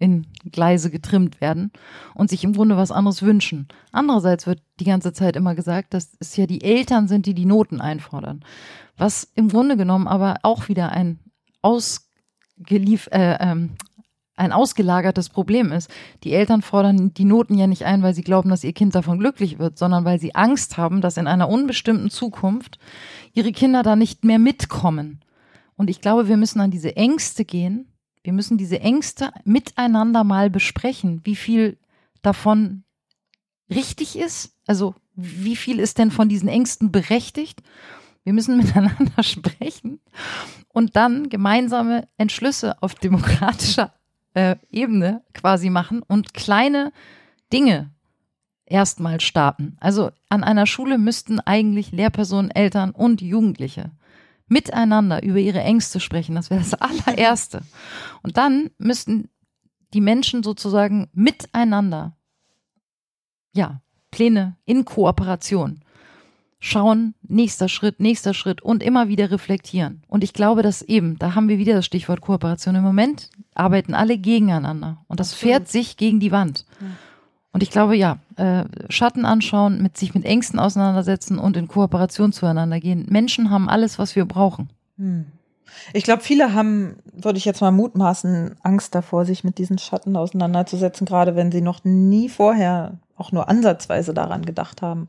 in Gleise getrimmt werden und sich im Grunde was anderes wünschen. Andererseits wird die ganze Zeit immer gesagt, dass es ja die Eltern sind, die die Noten einfordern. Was im Grunde genommen aber auch wieder ein ausgelief, äh, ähm, ein ausgelagertes Problem ist. Die Eltern fordern die Noten ja nicht ein, weil sie glauben, dass ihr Kind davon glücklich wird, sondern weil sie Angst haben, dass in einer unbestimmten Zukunft ihre Kinder da nicht mehr mitkommen. Und ich glaube, wir müssen an diese Ängste gehen. Wir müssen diese Ängste miteinander mal besprechen, wie viel davon richtig ist. Also wie viel ist denn von diesen Ängsten berechtigt? Wir müssen (laughs) miteinander sprechen und dann gemeinsame Entschlüsse auf demokratischer äh, Ebene quasi machen und kleine Dinge erstmal starten. Also an einer Schule müssten eigentlich Lehrpersonen, Eltern und Jugendliche miteinander über ihre Ängste sprechen. Das wäre das allererste. Und dann müssten die Menschen sozusagen miteinander, ja, Pläne in Kooperation schauen, nächster Schritt, nächster Schritt und immer wieder reflektieren. Und ich glaube, dass eben, da haben wir wieder das Stichwort Kooperation. Im Moment arbeiten alle gegeneinander und das Absolut. fährt sich gegen die Wand. Ja. Und ich glaube, ja, äh, Schatten anschauen, mit sich mit Ängsten auseinandersetzen und in Kooperation zueinander gehen. Menschen haben alles, was wir brauchen. Hm. Ich glaube, viele haben, würde ich jetzt mal mutmaßen, Angst davor, sich mit diesen Schatten auseinanderzusetzen, gerade wenn sie noch nie vorher auch nur ansatzweise daran gedacht haben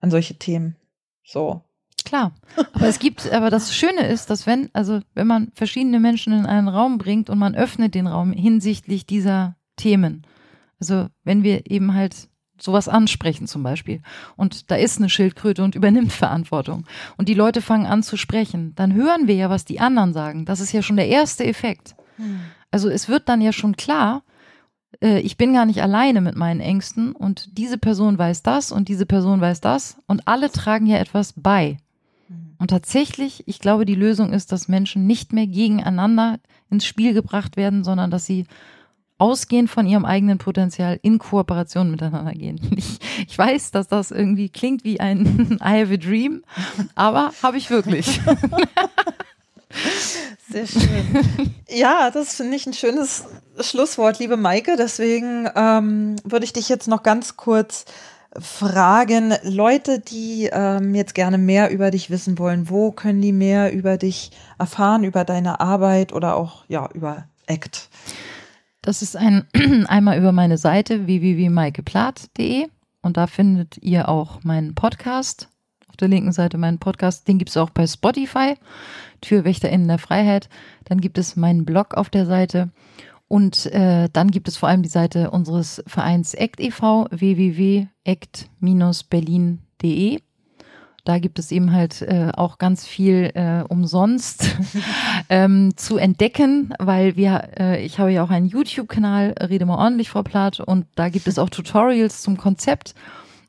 an solche Themen. So. Klar. Aber es gibt, aber das Schöne ist, dass wenn, also wenn man verschiedene Menschen in einen Raum bringt und man öffnet den Raum hinsichtlich dieser Themen, also wenn wir eben halt sowas ansprechen zum Beispiel und da ist eine Schildkröte und übernimmt Verantwortung und die Leute fangen an zu sprechen, dann hören wir ja, was die anderen sagen. Das ist ja schon der erste Effekt. Hm. Also es wird dann ja schon klar, äh, ich bin gar nicht alleine mit meinen Ängsten und diese Person weiß das und diese Person weiß das und alle tragen ja etwas bei. Mhm. Und tatsächlich, ich glaube, die Lösung ist, dass Menschen nicht mehr gegeneinander ins Spiel gebracht werden, sondern dass sie ausgehend von ihrem eigenen Potenzial in Kooperation miteinander gehen. (laughs) Ich, ich weiß, dass das irgendwie klingt wie ein (laughs) I have a dream, aber habe ich wirklich. (laughs) Sehr schön. Ja, das finde ich ein schönes Schlusswort, liebe Maike. Deswegen ähm, würde ich dich jetzt noch ganz kurz fragen, Leute, die ähm, jetzt gerne mehr über dich wissen wollen, wo können die mehr über dich erfahren, über deine Arbeit oder auch ja über ACT? Das ist ein (clears throat) einmal über meine Seite www.maikeplat.de und da findet ihr auch meinen Podcast. Auf der linken Seite meinen Podcast, den gibt es auch bei Spotify. TürwächterInnen der Freiheit. Dann gibt es meinen Blog auf der Seite. Und äh, dann gibt es vor allem die Seite unseres Vereins ACT e.V. www.act-berlin.de. Da gibt es eben halt äh, auch ganz viel äh, umsonst (laughs) ähm, zu entdecken, weil wir, äh, ich habe ja auch einen YouTube-Kanal, Rede mal ordentlich, Frau Plath, und da gibt es auch Tutorials zum Konzept.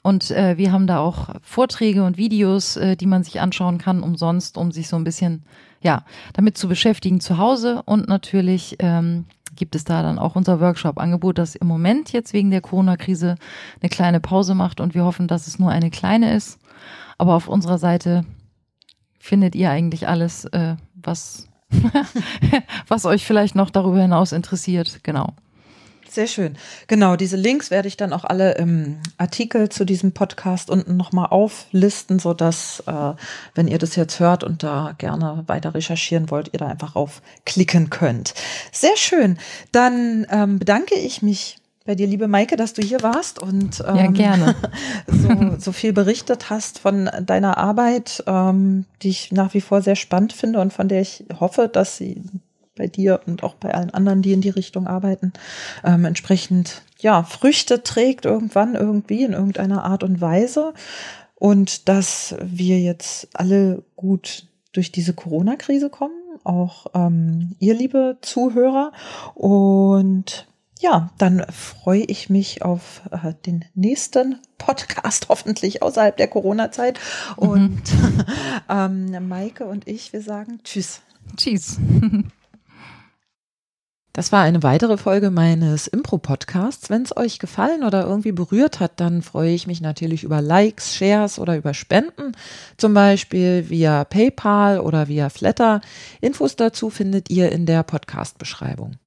Und äh, wir haben da auch Vorträge und Videos, äh, die man sich anschauen kann, umsonst, um sich so ein bisschen, ja, damit zu beschäftigen zu Hause und natürlich ähm, gibt es da dann auch unser Workshop-Angebot, das im Moment jetzt wegen der Corona-Krise eine kleine Pause macht und wir hoffen, dass es nur eine kleine ist. Aber auf unserer Seite findet ihr eigentlich alles, äh, was, (laughs) was euch vielleicht noch darüber hinaus interessiert. Genau. Sehr schön. Genau, diese Links werde ich dann auch alle im Artikel zu diesem Podcast unten nochmal auflisten, sodass, äh, wenn ihr das jetzt hört und da gerne weiter recherchieren wollt, ihr da einfach aufklicken könnt. Sehr schön. Dann ähm, bedanke ich mich bei dir, liebe Maike, dass du hier warst und ähm, ja, gerne. (laughs) so, so viel berichtet hast von deiner Arbeit, ähm, die ich nach wie vor sehr spannend finde und von der ich hoffe, dass sie bei dir und auch bei allen anderen, die in die Richtung arbeiten, ähm, entsprechend ja Früchte trägt irgendwann irgendwie in irgendeiner Art und Weise und dass wir jetzt alle gut durch diese Corona-Krise kommen, auch ähm, ihr liebe Zuhörer und ja, dann freue ich mich auf äh, den nächsten Podcast, (laughs) hoffentlich außerhalb der Corona-Zeit. Mhm. Und (laughs) ähm, Maike und ich, wir sagen Tschüss. Tschüss. (laughs) Das war eine weitere Folge meines Impro-Podcasts. Wenn es euch gefallen oder irgendwie berührt hat, dann freue ich mich natürlich über Likes, Shares oder über Spenden, zum Beispiel via PayPal oder via Flatter. Infos dazu findet ihr in der Podcast-Beschreibung.